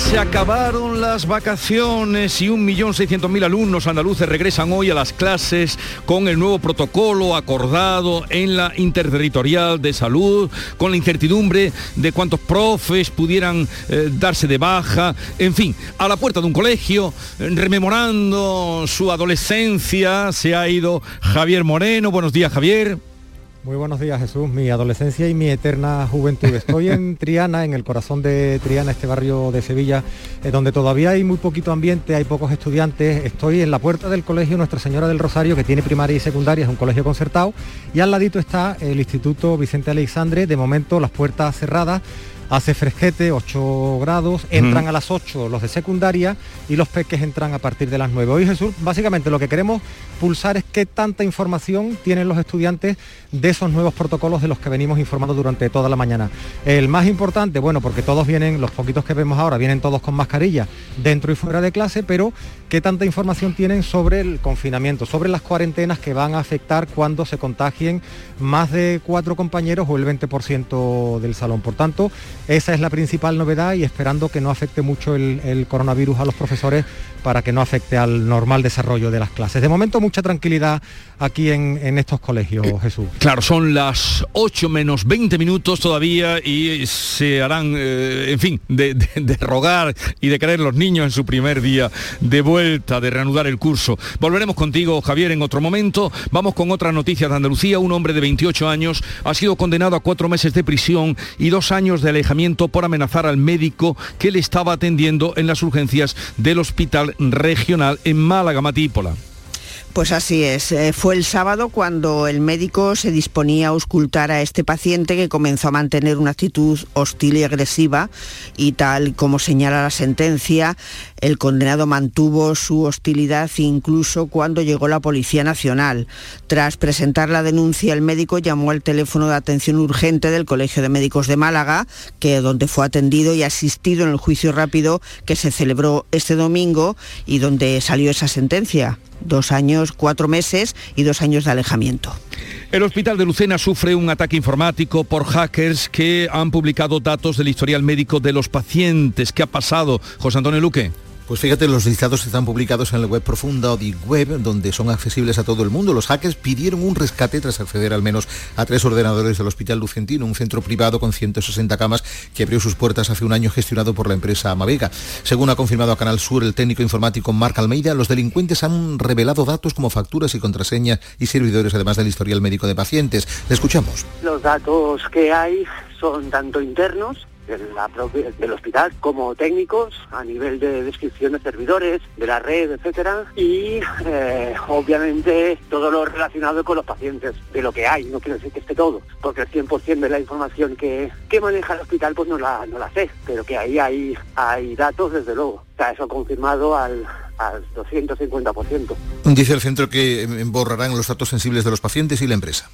Se acabaron las vacaciones y 1.600.000 alumnos andaluces regresan hoy a las clases con el nuevo protocolo acordado en la interterritorial de salud, con la incertidumbre de cuántos profes pudieran eh, darse de baja, en fin, a la puerta de un colegio, eh, rememorando su adolescencia, se ha ido Javier Moreno. Buenos días, Javier. Muy buenos días Jesús, mi adolescencia y mi eterna juventud. Estoy en [LAUGHS] Triana, en el corazón de Triana, este barrio de Sevilla, eh, donde todavía hay muy poquito ambiente, hay pocos estudiantes. Estoy en la puerta del colegio Nuestra Señora del Rosario, que tiene primaria y secundaria, es un colegio concertado, y al ladito está el Instituto Vicente Alexandre, de momento las puertas cerradas hace fresquete, 8 grados, entran a las 8 los de secundaria y los peques entran a partir de las 9. Hoy Jesús, básicamente lo que queremos pulsar es qué tanta información tienen los estudiantes de esos nuevos protocolos de los que venimos informando durante toda la mañana. El más importante, bueno, porque todos vienen, los poquitos que vemos ahora, vienen todos con mascarilla dentro y fuera de clase, pero qué tanta información tienen sobre el confinamiento, sobre las cuarentenas que van a afectar cuando se contagien más de cuatro compañeros o el 20% del salón. Por tanto, esa es la principal novedad y esperando que no afecte mucho el, el coronavirus a los profesores para que no afecte al normal desarrollo de las clases. De momento mucha tranquilidad aquí en, estos colegios, Jesús. Claro, son las 8 menos 20 minutos todavía y se harán, eh, en fin, de, rogar y de creer los niños en su primer día de vuelta, de reanudar el curso. Volveremos contigo, Javier, en otro momento. Vamos con otra noticia de Andalucía. Un hombre de 28 años ha sido condenado a cuatro meses de prisión y dos años de alejamiento por amenazar al médico que le estaba atendiendo en las urgencias del hospital regional en Málaga, Matípola. Pues así es. Eh, fue el sábado cuando el médico se disponía a auscultar a este paciente que comenzó a mantener una actitud hostil y agresiva y tal como señala la sentencia, el condenado mantuvo su hostilidad incluso cuando llegó la Policía Nacional. Tras presentar la denuncia, el médico llamó al teléfono de atención urgente del Colegio de Médicos de Málaga, que donde fue atendido y asistido en el juicio rápido que se celebró este domingo y donde salió esa sentencia dos años, cuatro meses y dos años de alejamiento. El hospital de Lucena sufre un ataque informático por hackers que han publicado datos del historial médico de los pacientes. ¿Qué ha pasado, José Antonio Luque? Pues fíjate, los listados están publicados en la web profunda o donde son accesibles a todo el mundo. Los hackers pidieron un rescate tras acceder al menos a tres ordenadores del Hospital Lucentino, un centro privado con 160 camas que abrió sus puertas hace un año gestionado por la empresa Amavega. Según ha confirmado a Canal Sur el técnico informático Marc Almeida, los delincuentes han revelado datos como facturas y contraseñas y servidores, además del historial médico de pacientes. Le escuchamos. Los datos que hay son tanto internos del hospital como técnicos a nivel de descripción de servidores, de la red, etcétera, y eh, obviamente todo lo relacionado con los pacientes, de lo que hay, no quiero decir que esté todo, porque el 100% de la información que, que maneja el hospital pues no la, no la sé, pero que ahí hay, hay datos desde luego. Está eso confirmado al, al 250%. Dice el centro que borrarán los datos sensibles de los pacientes y la empresa.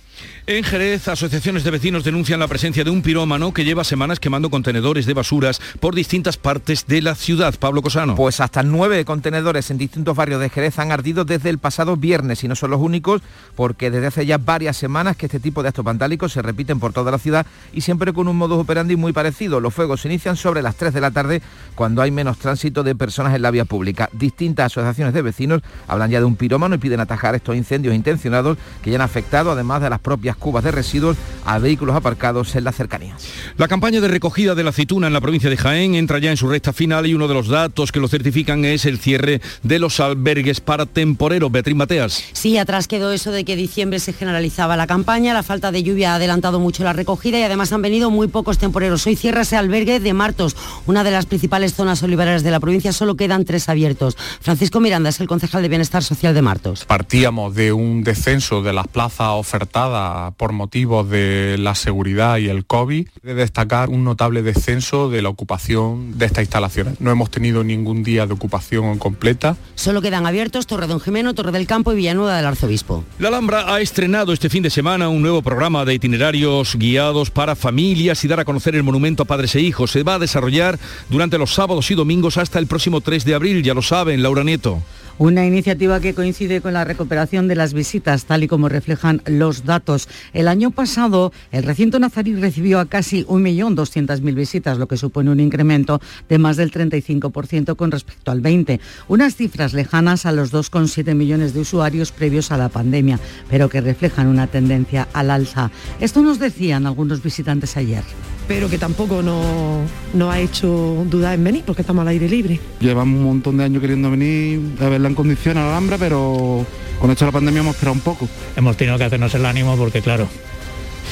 En Jerez, asociaciones de vecinos denuncian la presencia de un pirómano que lleva semanas quemando contenedores de basuras por distintas partes de la ciudad. Pablo Cosano. Pues hasta nueve contenedores en distintos barrios de Jerez han ardido desde el pasado viernes y no son los únicos porque desde hace ya varias semanas que este tipo de actos vandálicos se repiten por toda la ciudad y siempre con un modus operandi muy parecido. Los fuegos se inician sobre las 3 de la tarde cuando hay menos tránsito de personas en la vía pública. Distintas asociaciones de vecinos hablan ya de un pirómanos y piden atajar estos incendios intencionados que ya han afectado, además de las propias cubas de residuos, a vehículos aparcados en las cercanías. La campaña de recogida de la aceituna en la provincia de Jaén entra ya en su recta final y uno de los datos que lo certifican es el cierre de los albergues para temporeros. Beatriz Mateas. Sí, atrás quedó eso de que diciembre se generalizaba la campaña, la falta de lluvia ha adelantado mucho la recogida y además han venido muy pocos temporeros. Hoy cierra ese albergue de Martos, una de las principales zonas olivareras de la provincia, solo quedan tres abiertos. Francisco Miranda es el concejal de Bienestar Social de Martos. Partíamos de un descenso de las plazas ofertadas por motivos de la seguridad y el COVID, de destacar un notable descenso de la ocupación de estas instalaciones. No hemos tenido ningún día de ocupación completa. Solo quedan abiertos Torre Don Jimeno, Torre del Campo y Villanueva del Arzobispo. La Alhambra ha estrenado este fin de semana un nuevo programa de itinerarios guiados para familias y dar a conocer el monumento a padres e hijos. Se va a desarrollar durante los sábados y domingos hasta el próximo 3 de abril, ya lo saben, Laura. Una iniciativa que coincide con la recuperación de las visitas, tal y como reflejan los datos. El año pasado, el recinto nazarí recibió a casi 1.200.000 visitas, lo que supone un incremento de más del 35% con respecto al 20. Unas cifras lejanas a los 2,7 millones de usuarios previos a la pandemia, pero que reflejan una tendencia al alza. Esto nos decían algunos visitantes ayer pero que tampoco nos no ha hecho dudar en venir porque estamos al aire libre. Llevamos un montón de años queriendo venir a verla en condiciones a la Alhambra, pero con esto de la pandemia hemos esperado un poco. Hemos tenido que hacernos el ánimo porque claro,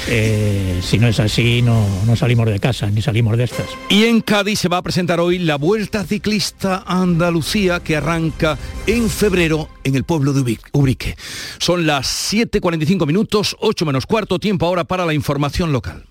eh, si no es así, no, no, salimos de casa, ni salimos de estas. Y en Cádiz se va a presentar hoy la Vuelta Ciclista Andalucía que arranca en febrero en el pueblo de Ubrique. Son las 7.45 minutos, 8 menos cuarto, tiempo ahora para la información local.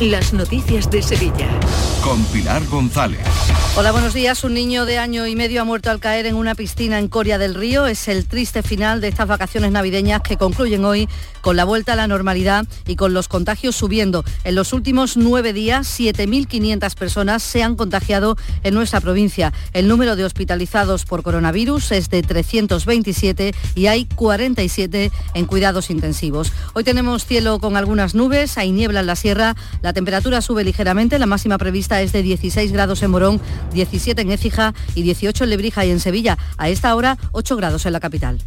las noticias de Sevilla. Con Pilar González. Hola, buenos días. Un niño de año y medio ha muerto al caer en una piscina en Coria del Río. Es el triste final de estas vacaciones navideñas que concluyen hoy con la vuelta a la normalidad y con los contagios subiendo. En los últimos nueve días, 7.500 personas se han contagiado en nuestra provincia. El número de hospitalizados por coronavirus es de 327 y hay 47 en cuidados intensivos. Hoy tenemos cielo con algunas nubes, hay niebla en la sierra, la temperatura sube ligeramente, la máxima prevista es de 16 grados en Morón, 17 en Écija y 18 en Lebrija y en Sevilla. A esta hora, 8 grados en la capital.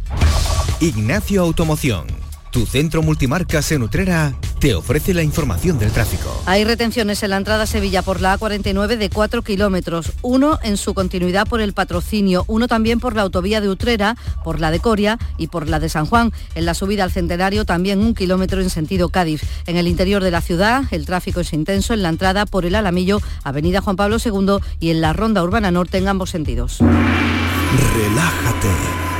Ignacio Automoción tu centro multimarcas en Utrera te ofrece la información del tráfico. Hay retenciones en la entrada a Sevilla por la A49 de 4 kilómetros, uno en su continuidad por el patrocinio, uno también por la autovía de Utrera, por la de Coria y por la de San Juan. En la subida al Centenario también un kilómetro en sentido Cádiz. En el interior de la ciudad el tráfico es intenso en la entrada por el Alamillo, Avenida Juan Pablo II y en la Ronda Urbana Norte en ambos sentidos. Relájate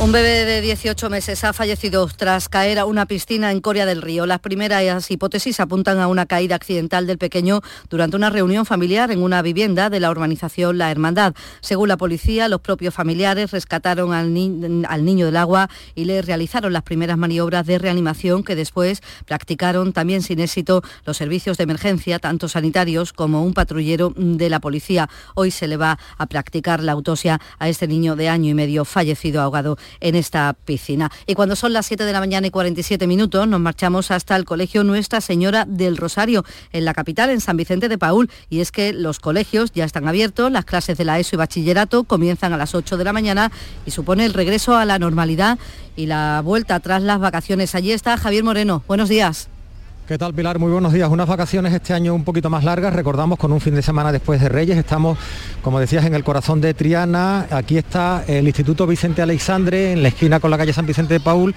Un bebé de 18 meses ha fallecido tras caer a una piscina en Coria del Río. Las primeras hipótesis apuntan a una caída accidental del pequeño durante una reunión familiar en una vivienda de la urbanización La Hermandad. Según la policía, los propios familiares rescataron al, al niño del agua y le realizaron las primeras maniobras de reanimación que después practicaron también sin éxito los servicios de emergencia, tanto sanitarios como un patrullero de la policía. Hoy se le va a practicar la autopsia a este niño de año y medio fallecido ahogado en esta piscina. Y cuando son las 7 de la mañana y 47 minutos, nos marchamos hasta el Colegio Nuestra Señora del Rosario, en la capital, en San Vicente de Paul. Y es que los colegios ya están abiertos, las clases de la ESO y bachillerato comienzan a las 8 de la mañana y supone el regreso a la normalidad y la vuelta tras las vacaciones. Allí está Javier Moreno. Buenos días. ¿Qué tal Pilar? Muy buenos días. Unas vacaciones este año un poquito más largas, recordamos con un fin de semana después de Reyes. Estamos, como decías, en el corazón de Triana. Aquí está el Instituto Vicente Alexandre, en la esquina con la calle San Vicente de Paul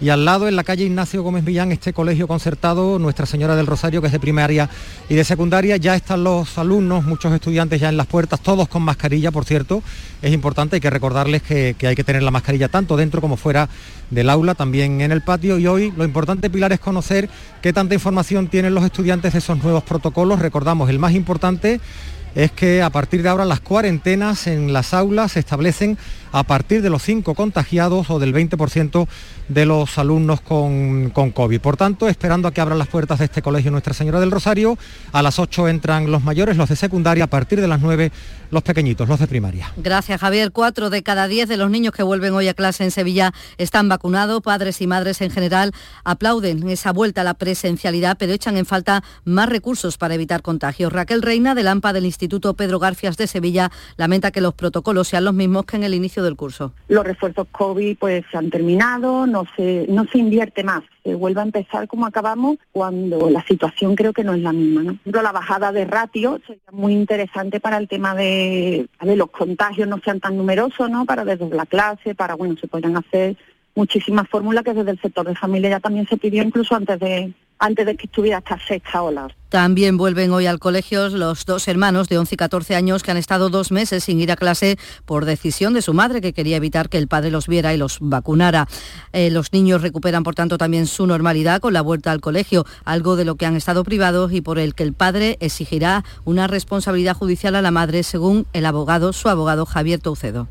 y al lado en la calle Ignacio Gómez Villán este colegio concertado Nuestra Señora del Rosario que es de primaria y de secundaria. Ya están los alumnos muchos estudiantes ya en las puertas todos con mascarilla por cierto. Es importante hay que recordarles que, que hay que tener la mascarilla tanto dentro como fuera del aula también en el patio. Y hoy lo importante Pilar es conocer qué tanta información tienen los estudiantes de esos nuevos protocolos. Recordamos el más importante es que a partir de ahora las cuarentenas en las aulas se establecen a partir de los cinco contagiados o del 20% de los alumnos con, con, COVID. Por tanto, esperando a que abran las puertas de este colegio Nuestra Señora del Rosario, a las 8 entran los mayores, los de secundaria, a partir de las 9 los pequeñitos, los de primaria. Gracias, Javier. Cuatro de cada diez de los niños que vuelven hoy a clase en Sevilla están vacunados. Padres y madres en general aplauden esa vuelta a la presencialidad, pero echan en falta más recursos para evitar contagios. Raquel Reina, del AMPA del Instituto Pedro Garfias de Sevilla, lamenta que los protocolos sean los mismos que en el inicio del curso. Los refuerzos COVID pues han terminado, no se, no se invierte más. Se vuelve a empezar como acabamos cuando la situación creo que no es la misma. Por ejemplo, la bajada de ratio sería muy interesante para el tema de, de los contagios no sean tan numerosos, ¿no? Para la clase, para, bueno, se puedan hacer muchísimas fórmulas que desde el sector de familia ya también se pidió incluso antes de antes de que estuviera esta sexta ola. También vuelven hoy al colegio los dos hermanos de 11 y 14 años que han estado dos meses sin ir a clase por decisión de su madre que quería evitar que el padre los viera y los vacunara. Eh, los niños recuperan por tanto también su normalidad con la vuelta al colegio, algo de lo que han estado privados y por el que el padre exigirá una responsabilidad judicial a la madre según el abogado, su abogado Javier Toucedo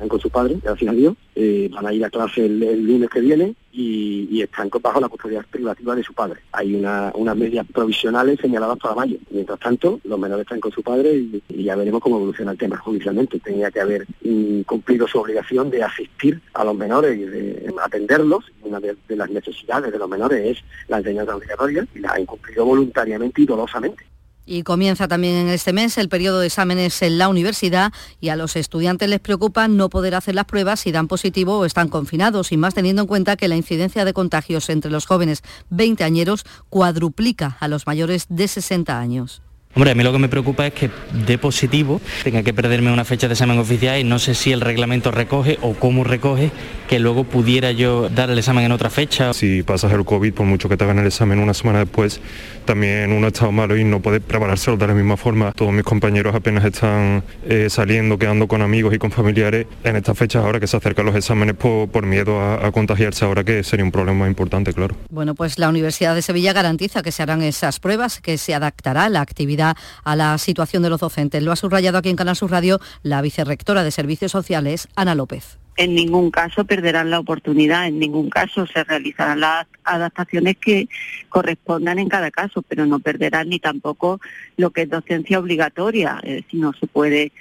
están con su padre, gracias a Dios, eh, van a ir a clase el, lunes que viene y, están bajo la custodia privativa de su padre. Hay una, unas medidas provisionales señaladas para mayo. Mientras tanto, los menores están con su padre y, ya veremos cómo evoluciona el tema judicialmente. Tenía que haber mm, cumplido su obligación de asistir a los menores y de atenderlos. Una de, de las necesidades de los menores es la enseñanza obligatoria y la ha incumplido voluntariamente y dolosamente. Y comienza también en este mes el periodo de exámenes en la universidad y a los estudiantes les preocupa no poder hacer las pruebas si dan positivo o están confinados, y más teniendo en cuenta que la incidencia de contagios entre los jóvenes veinteañeros cuadruplica a los mayores de 60 años. Hombre, a mí lo que me preocupa es que de positivo tenga que perderme una fecha de examen oficial y no sé si el reglamento recoge o cómo recoge que luego pudiera yo dar el examen en otra fecha. Si pasas el COVID, por mucho que te hagan el examen una semana después, también uno ha estado malo y no puede preparárselo de la misma forma. Todos mis compañeros apenas están eh, saliendo, quedando con amigos y con familiares en estas fechas ahora que se acercan los exámenes por, miedo a, a contagiarse ahora que sería un problema importante, claro. Bueno, pues la Universidad de Sevilla garantiza que se harán esas pruebas, que se adaptará la actividad a la situación de los docentes. Lo ha subrayado aquí en Canal Sur Radio la vicerrectora de Servicios Sociales, Ana López en ningún caso perderán la oportunidad, en ningún caso se realizarán las adaptaciones que correspondan en cada caso, pero no perderán ni tampoco lo que es docencia obligatoria, eh, si no se puede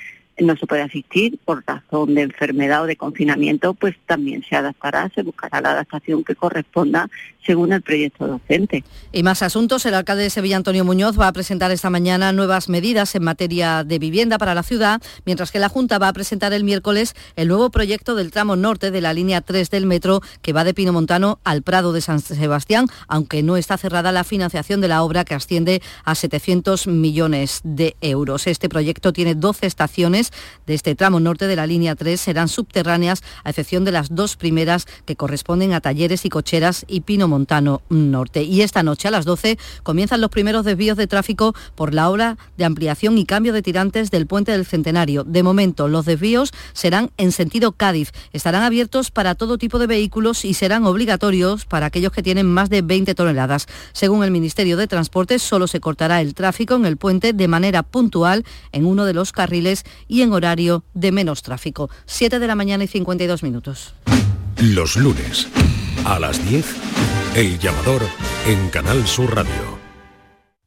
no se puede asistir por razón de enfermedad o de confinamiento, pues también se adaptará, se buscará la adaptación que corresponda según el proyecto docente. Y más asuntos, el alcalde de Sevilla, Antonio Muñoz, va a presentar esta mañana nuevas medidas en materia de vivienda para la ciudad, mientras que la Junta va a presentar el miércoles el nuevo proyecto del tramo norte de la línea 3 del metro que va de Pinomontano al Prado de San Sebastián, aunque no está cerrada la financiación de la obra que asciende a 700 millones de euros. Este proyecto tiene 12 estaciones de este tramo norte de la línea 3 serán subterráneas, a excepción de las dos primeras que corresponden a talleres y cocheras y Pino Montano Norte. Y esta noche a las 12 comienzan los primeros desvíos de tráfico por la obra de ampliación y cambio de tirantes del puente del Centenario. De momento, los desvíos serán en sentido Cádiz. Estarán abiertos para todo tipo de vehículos y serán obligatorios para aquellos que tienen más de 20 toneladas. Según el Ministerio de Transportes, solo se cortará el tráfico en el puente de manera puntual en uno de los carriles y en horario de menos tráfico. 7 de la mañana y 52 minutos. Los lunes a las 10, El Llamador en Canal Sur Radio.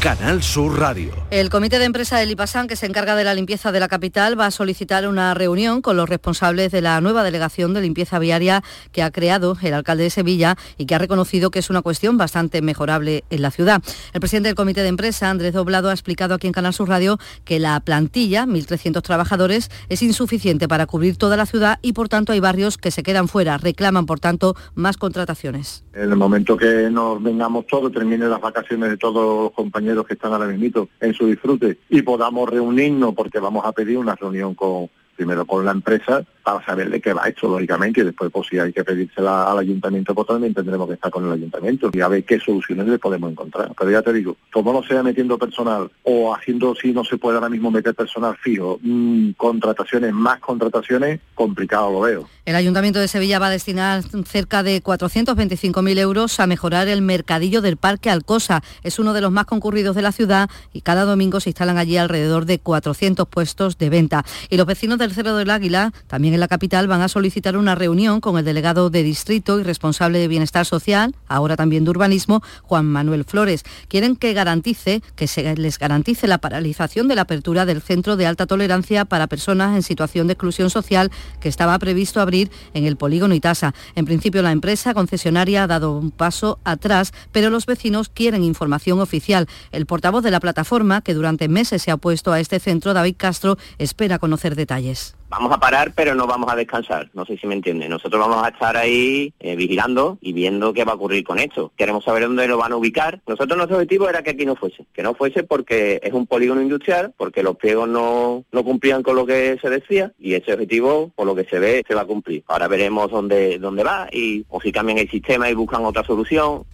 Canal Sur Radio. El comité de empresa del IPASAN, que se encarga de la limpieza de la capital, va a solicitar una reunión con los responsables de la nueva delegación de limpieza viaria que ha creado el alcalde de Sevilla y que ha reconocido que es una cuestión bastante mejorable en la ciudad. El presidente del comité de empresa, Andrés Doblado, ha explicado aquí en Canal Sur Radio que la plantilla, 1.300 trabajadores, es insuficiente para cubrir toda la ciudad y por tanto hay barrios que se quedan fuera. Reclaman, por tanto, más contrataciones. En el momento que nos vengamos todos, terminen las vacaciones de todos los compañeros compañeros que están ahora mismo en su disfrute y podamos reunirnos porque vamos a pedir una reunión con primero con la empresa para saber de qué va esto, lógicamente, y después pues si hay que pedírsela al ayuntamiento, pues también tendremos que estar con el ayuntamiento y a ver qué soluciones le podemos encontrar. Pero ya te digo, todo no sea metiendo personal o haciendo si no se puede ahora mismo meter personal fijo, mm, contrataciones, más contrataciones, complicado lo veo. El Ayuntamiento de Sevilla va a destinar cerca de 425.000 euros a mejorar el mercadillo del Parque Alcosa. Es uno de los más concurridos de la ciudad y cada domingo se instalan allí alrededor de 400 puestos de venta. Y los vecinos del Cerro del Águila, también en la capital, van a solicitar una reunión con el delegado de distrito y responsable de Bienestar Social, ahora también de Urbanismo, Juan Manuel Flores. Quieren que garantice, que se les garantice la paralización de la apertura del centro de alta tolerancia para personas en situación de exclusión social que estaba previsto abrir en el polígono Itasa. En principio la empresa concesionaria ha dado un paso atrás, pero los vecinos quieren información oficial. El portavoz de la plataforma, que durante meses se ha opuesto a este centro, David Castro, espera conocer detalles vamos a parar, pero no vamos a descansar. No sé si me entiende. Nosotros vamos a estar ahí eh, vigilando y viendo qué va a ocurrir con esto. Queremos saber dónde lo van a ubicar. Nosotros nuestro objetivo era que aquí no fuese. Que no fuese porque es un polígono industrial, porque los pliegos no, no cumplían con lo que se decía y ese objetivo, por lo que se ve, se va a cumplir. Ahora veremos dónde, dónde va y o si cambian el sistema y buscan otra solución.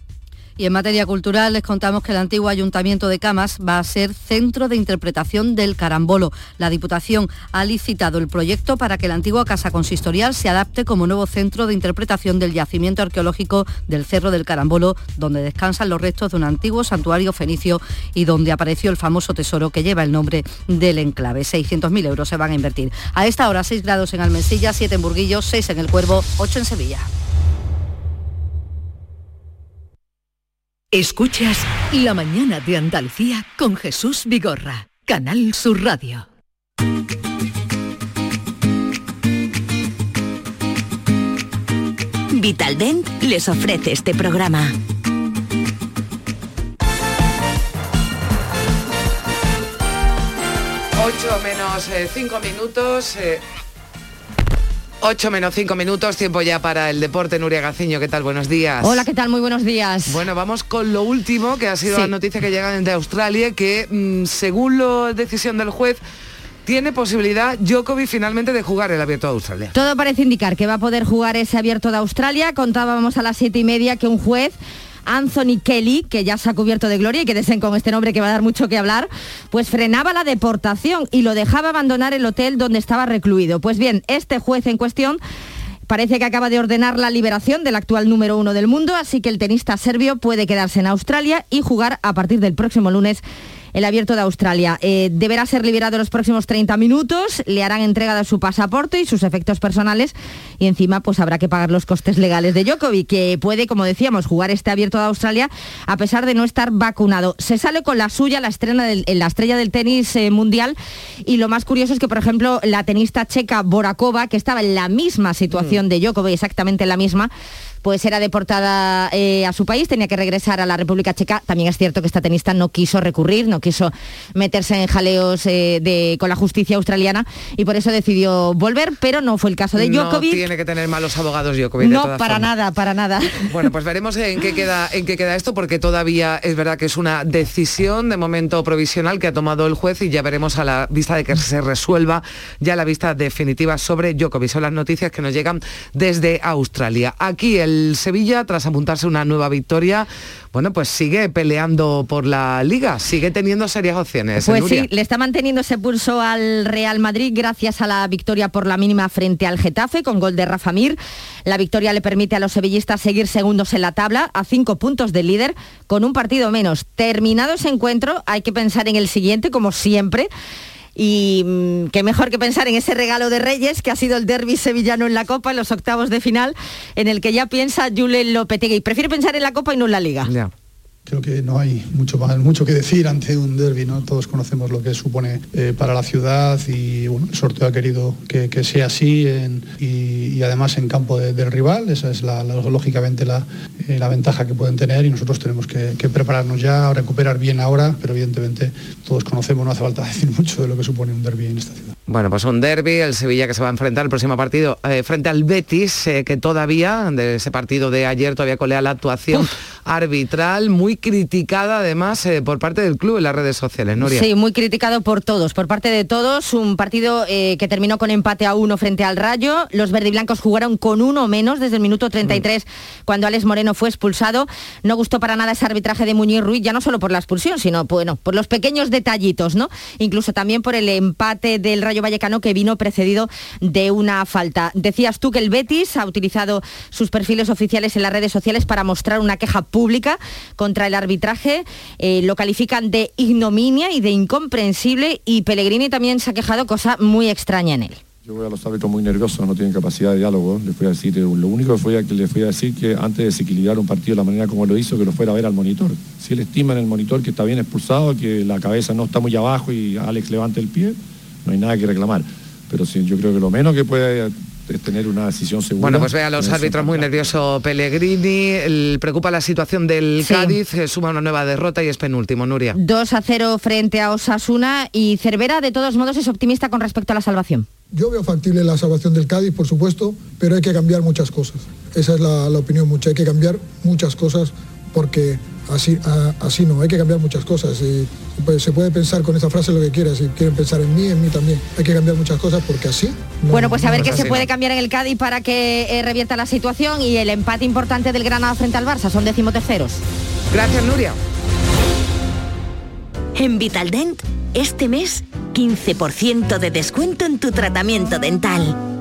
Y en materia cultural les contamos que el antiguo Ayuntamiento de Camas va a ser centro de interpretación del carambolo. La Diputación ha licitado el proyecto para que la antigua Casa Consistorial se adapte como nuevo centro de interpretación del yacimiento arqueológico del Cerro del Carambolo, donde descansan los restos de un antiguo santuario fenicio y donde apareció el famoso tesoro que lleva el nombre del enclave. 600.000 euros se van a invertir. A esta hora 6 grados en Almensilla, 7 en Burguillos, 6 en El Cuervo, 8 en Sevilla. Escuchas La mañana de Andalucía con Jesús Vigorra, Canal Sur Radio. Vitaldent les ofrece este programa. 8 menos 5 minutos. 8 menos 5 minutos, tiempo ya para el deporte. Nuria Gaciño, ¿qué tal? Buenos días. Hola, ¿qué tal? Muy buenos días. Bueno, vamos con lo último, que ha sido la noticia que llega de Australia, que mm, según la decisión del juez, tiene posibilidad Djokovic finalmente de jugar el Abierto de Australia. Todo parece indicar que va a poder jugar ese Abierto de Australia. Contábamos a las siete y media que un juez Anthony Kelly, que ya se ha cubierto de gloria y que desen con este nombre que va a dar mucho que hablar, pues frenaba la deportación y lo dejaba abandonar el hotel donde estaba recluido. Pues bien, este juez en cuestión parece que acaba de ordenar la liberación del actual número uno del mundo, así que el tenista serbio puede quedarse en Australia y jugar a partir del próximo lunes el abierto de Australia. Eh, deberá ser liberado en los próximos 30 minutos, le harán entrega de su pasaporte y sus efectos personales y encima pues habrá que pagar los costes legales de Djokovic, que puede, como decíamos, jugar este abierto de Australia a pesar de no estar vacunado. Se sale con la suya la, estrena en la estrella del tenis eh, mundial y lo más curioso es que, por ejemplo, la tenista checa Borakova, que estaba en la misma situación mm. de Djokovic, exactamente la misma, pues era deportada eh, a su país, tenía que regresar a la República Checa. También es cierto que esta tenista no quiso recurrir, no quiso meterse en jaleos eh, con la justicia australiana y por eso decidió volver, pero no fue el caso de Djokovic. No tiene que tener malos abogados Djokovic. No, para nada, para nada. Bueno, pues [LAUGHS] veremos en qué, queda, en qué queda esto, porque todavía es verdad que es una decisión de momento provisional que ha tomado el juez y ya veremos a la vista de que se resuelva ya la vista definitiva sobre Djokovic. Son las noticias que nos llegan desde Australia. Aquí el Sevilla, tras apuntarse una nueva victoria, bueno, pues sigue peleando por la liga, sigue teniendo serias opciones. Pues sí, le está manteniendo ese pulso al Real Madrid gracias a la victoria por la mínima frente al Getafe con gol de Rafa Mir. La victoria le permite a los sevillistas seguir segundos en la tabla a cinco puntos del líder con un partido menos. Terminado ese encuentro, hay que pensar en el siguiente, como siempre. Y mm, qué mejor que pensar en ese regalo de Reyes, que ha sido el derby sevillano en la Copa, en los octavos de final, en el que ya piensa Julen Lopetegui. Prefiere pensar en la Copa y no en la Liga. Creo que no hay mucho más, mucho que decir ante un derby, ¿no? Todos conocemos lo que supone eh, para la ciudad y bueno, el sorteo ha querido que, sea así y, además en campo del rival. Esa es lógicamente eh, la, ventaja que pueden tener y nosotros tenemos que, prepararnos ya, recuperar bien ahora, pero evidentemente todos conocemos, no hace falta [LAUGHS] decir mucho de lo que supone un derby en esta ciudad. Bueno, pues un derby, el Sevilla que se va a enfrentar el próximo partido eh, frente al Betis, eh, que todavía, de ese partido de ayer, todavía colea la actuación arbitral, muy criticada además eh, por parte del club en las redes sociales, Nuria. Sí, muy criticado por todos, por parte de todos, un partido que terminó con empate a uno frente al Rayo, los verdiblancos jugaron con uno menos desde el minuto 33 mm. cuando Alex Moreno fue expulsado, no gustó para nada ese arbitraje de Muñiz Ruiz, ya no solo por la expulsión, sino bueno, por los pequeños detallitos, ¿no? Incluso también por el empate del Rayo Vallecano que vino precedido de una falta. Decías tú que el Betis ha utilizado sus perfiles oficiales en las redes sociales para mostrar una queja pública contra el arbitraje. Eh, lo califican de ignominia y de incomprensible y Pellegrini también se ha quejado, cosa muy extraña en él. Yo voy a los árbitros muy nerviosos, no tienen capacidad de diálogo. Les voy a decir, lo único que, fue que les voy a decir que antes de desequilibrar un partido de la manera como lo hizo, que lo fuera a ver al monitor. Si él estima en el monitor que está bien expulsado, que la cabeza no está muy abajo y Alex levante el pie, no hay nada que reclamar. Pero sí, yo creo que lo menos que puede es tener una decisión segura. Bueno, pues vea a los árbitros muy nervioso Pellegrini, el, preocupa la situación del Cádiz, suma una nueva derrota y es penúltimo, Nuria. 2 a 0 frente a Osasuna y Cervera de todos modos es optimista con respecto a la salvación. Yo veo factible la salvación del Cádiz, por supuesto, pero hay que cambiar muchas cosas. Esa es la, opinión mucha. Hay que cambiar muchas cosas porque así, así no, hay que cambiar muchas cosas. Y, pues, se puede pensar con esa frase lo que quieras, si quieren pensar en mí, en mí también. Hay que cambiar muchas cosas porque así... bueno, pues a ver qué se puede cambiar en el Cádiz para que eh, revierta la situación y el empate importante del Granada frente al Barça, son decimoterceros. Gracias, Nuria. En Vitaldent, este mes 15% de descuento en tu tratamiento dental.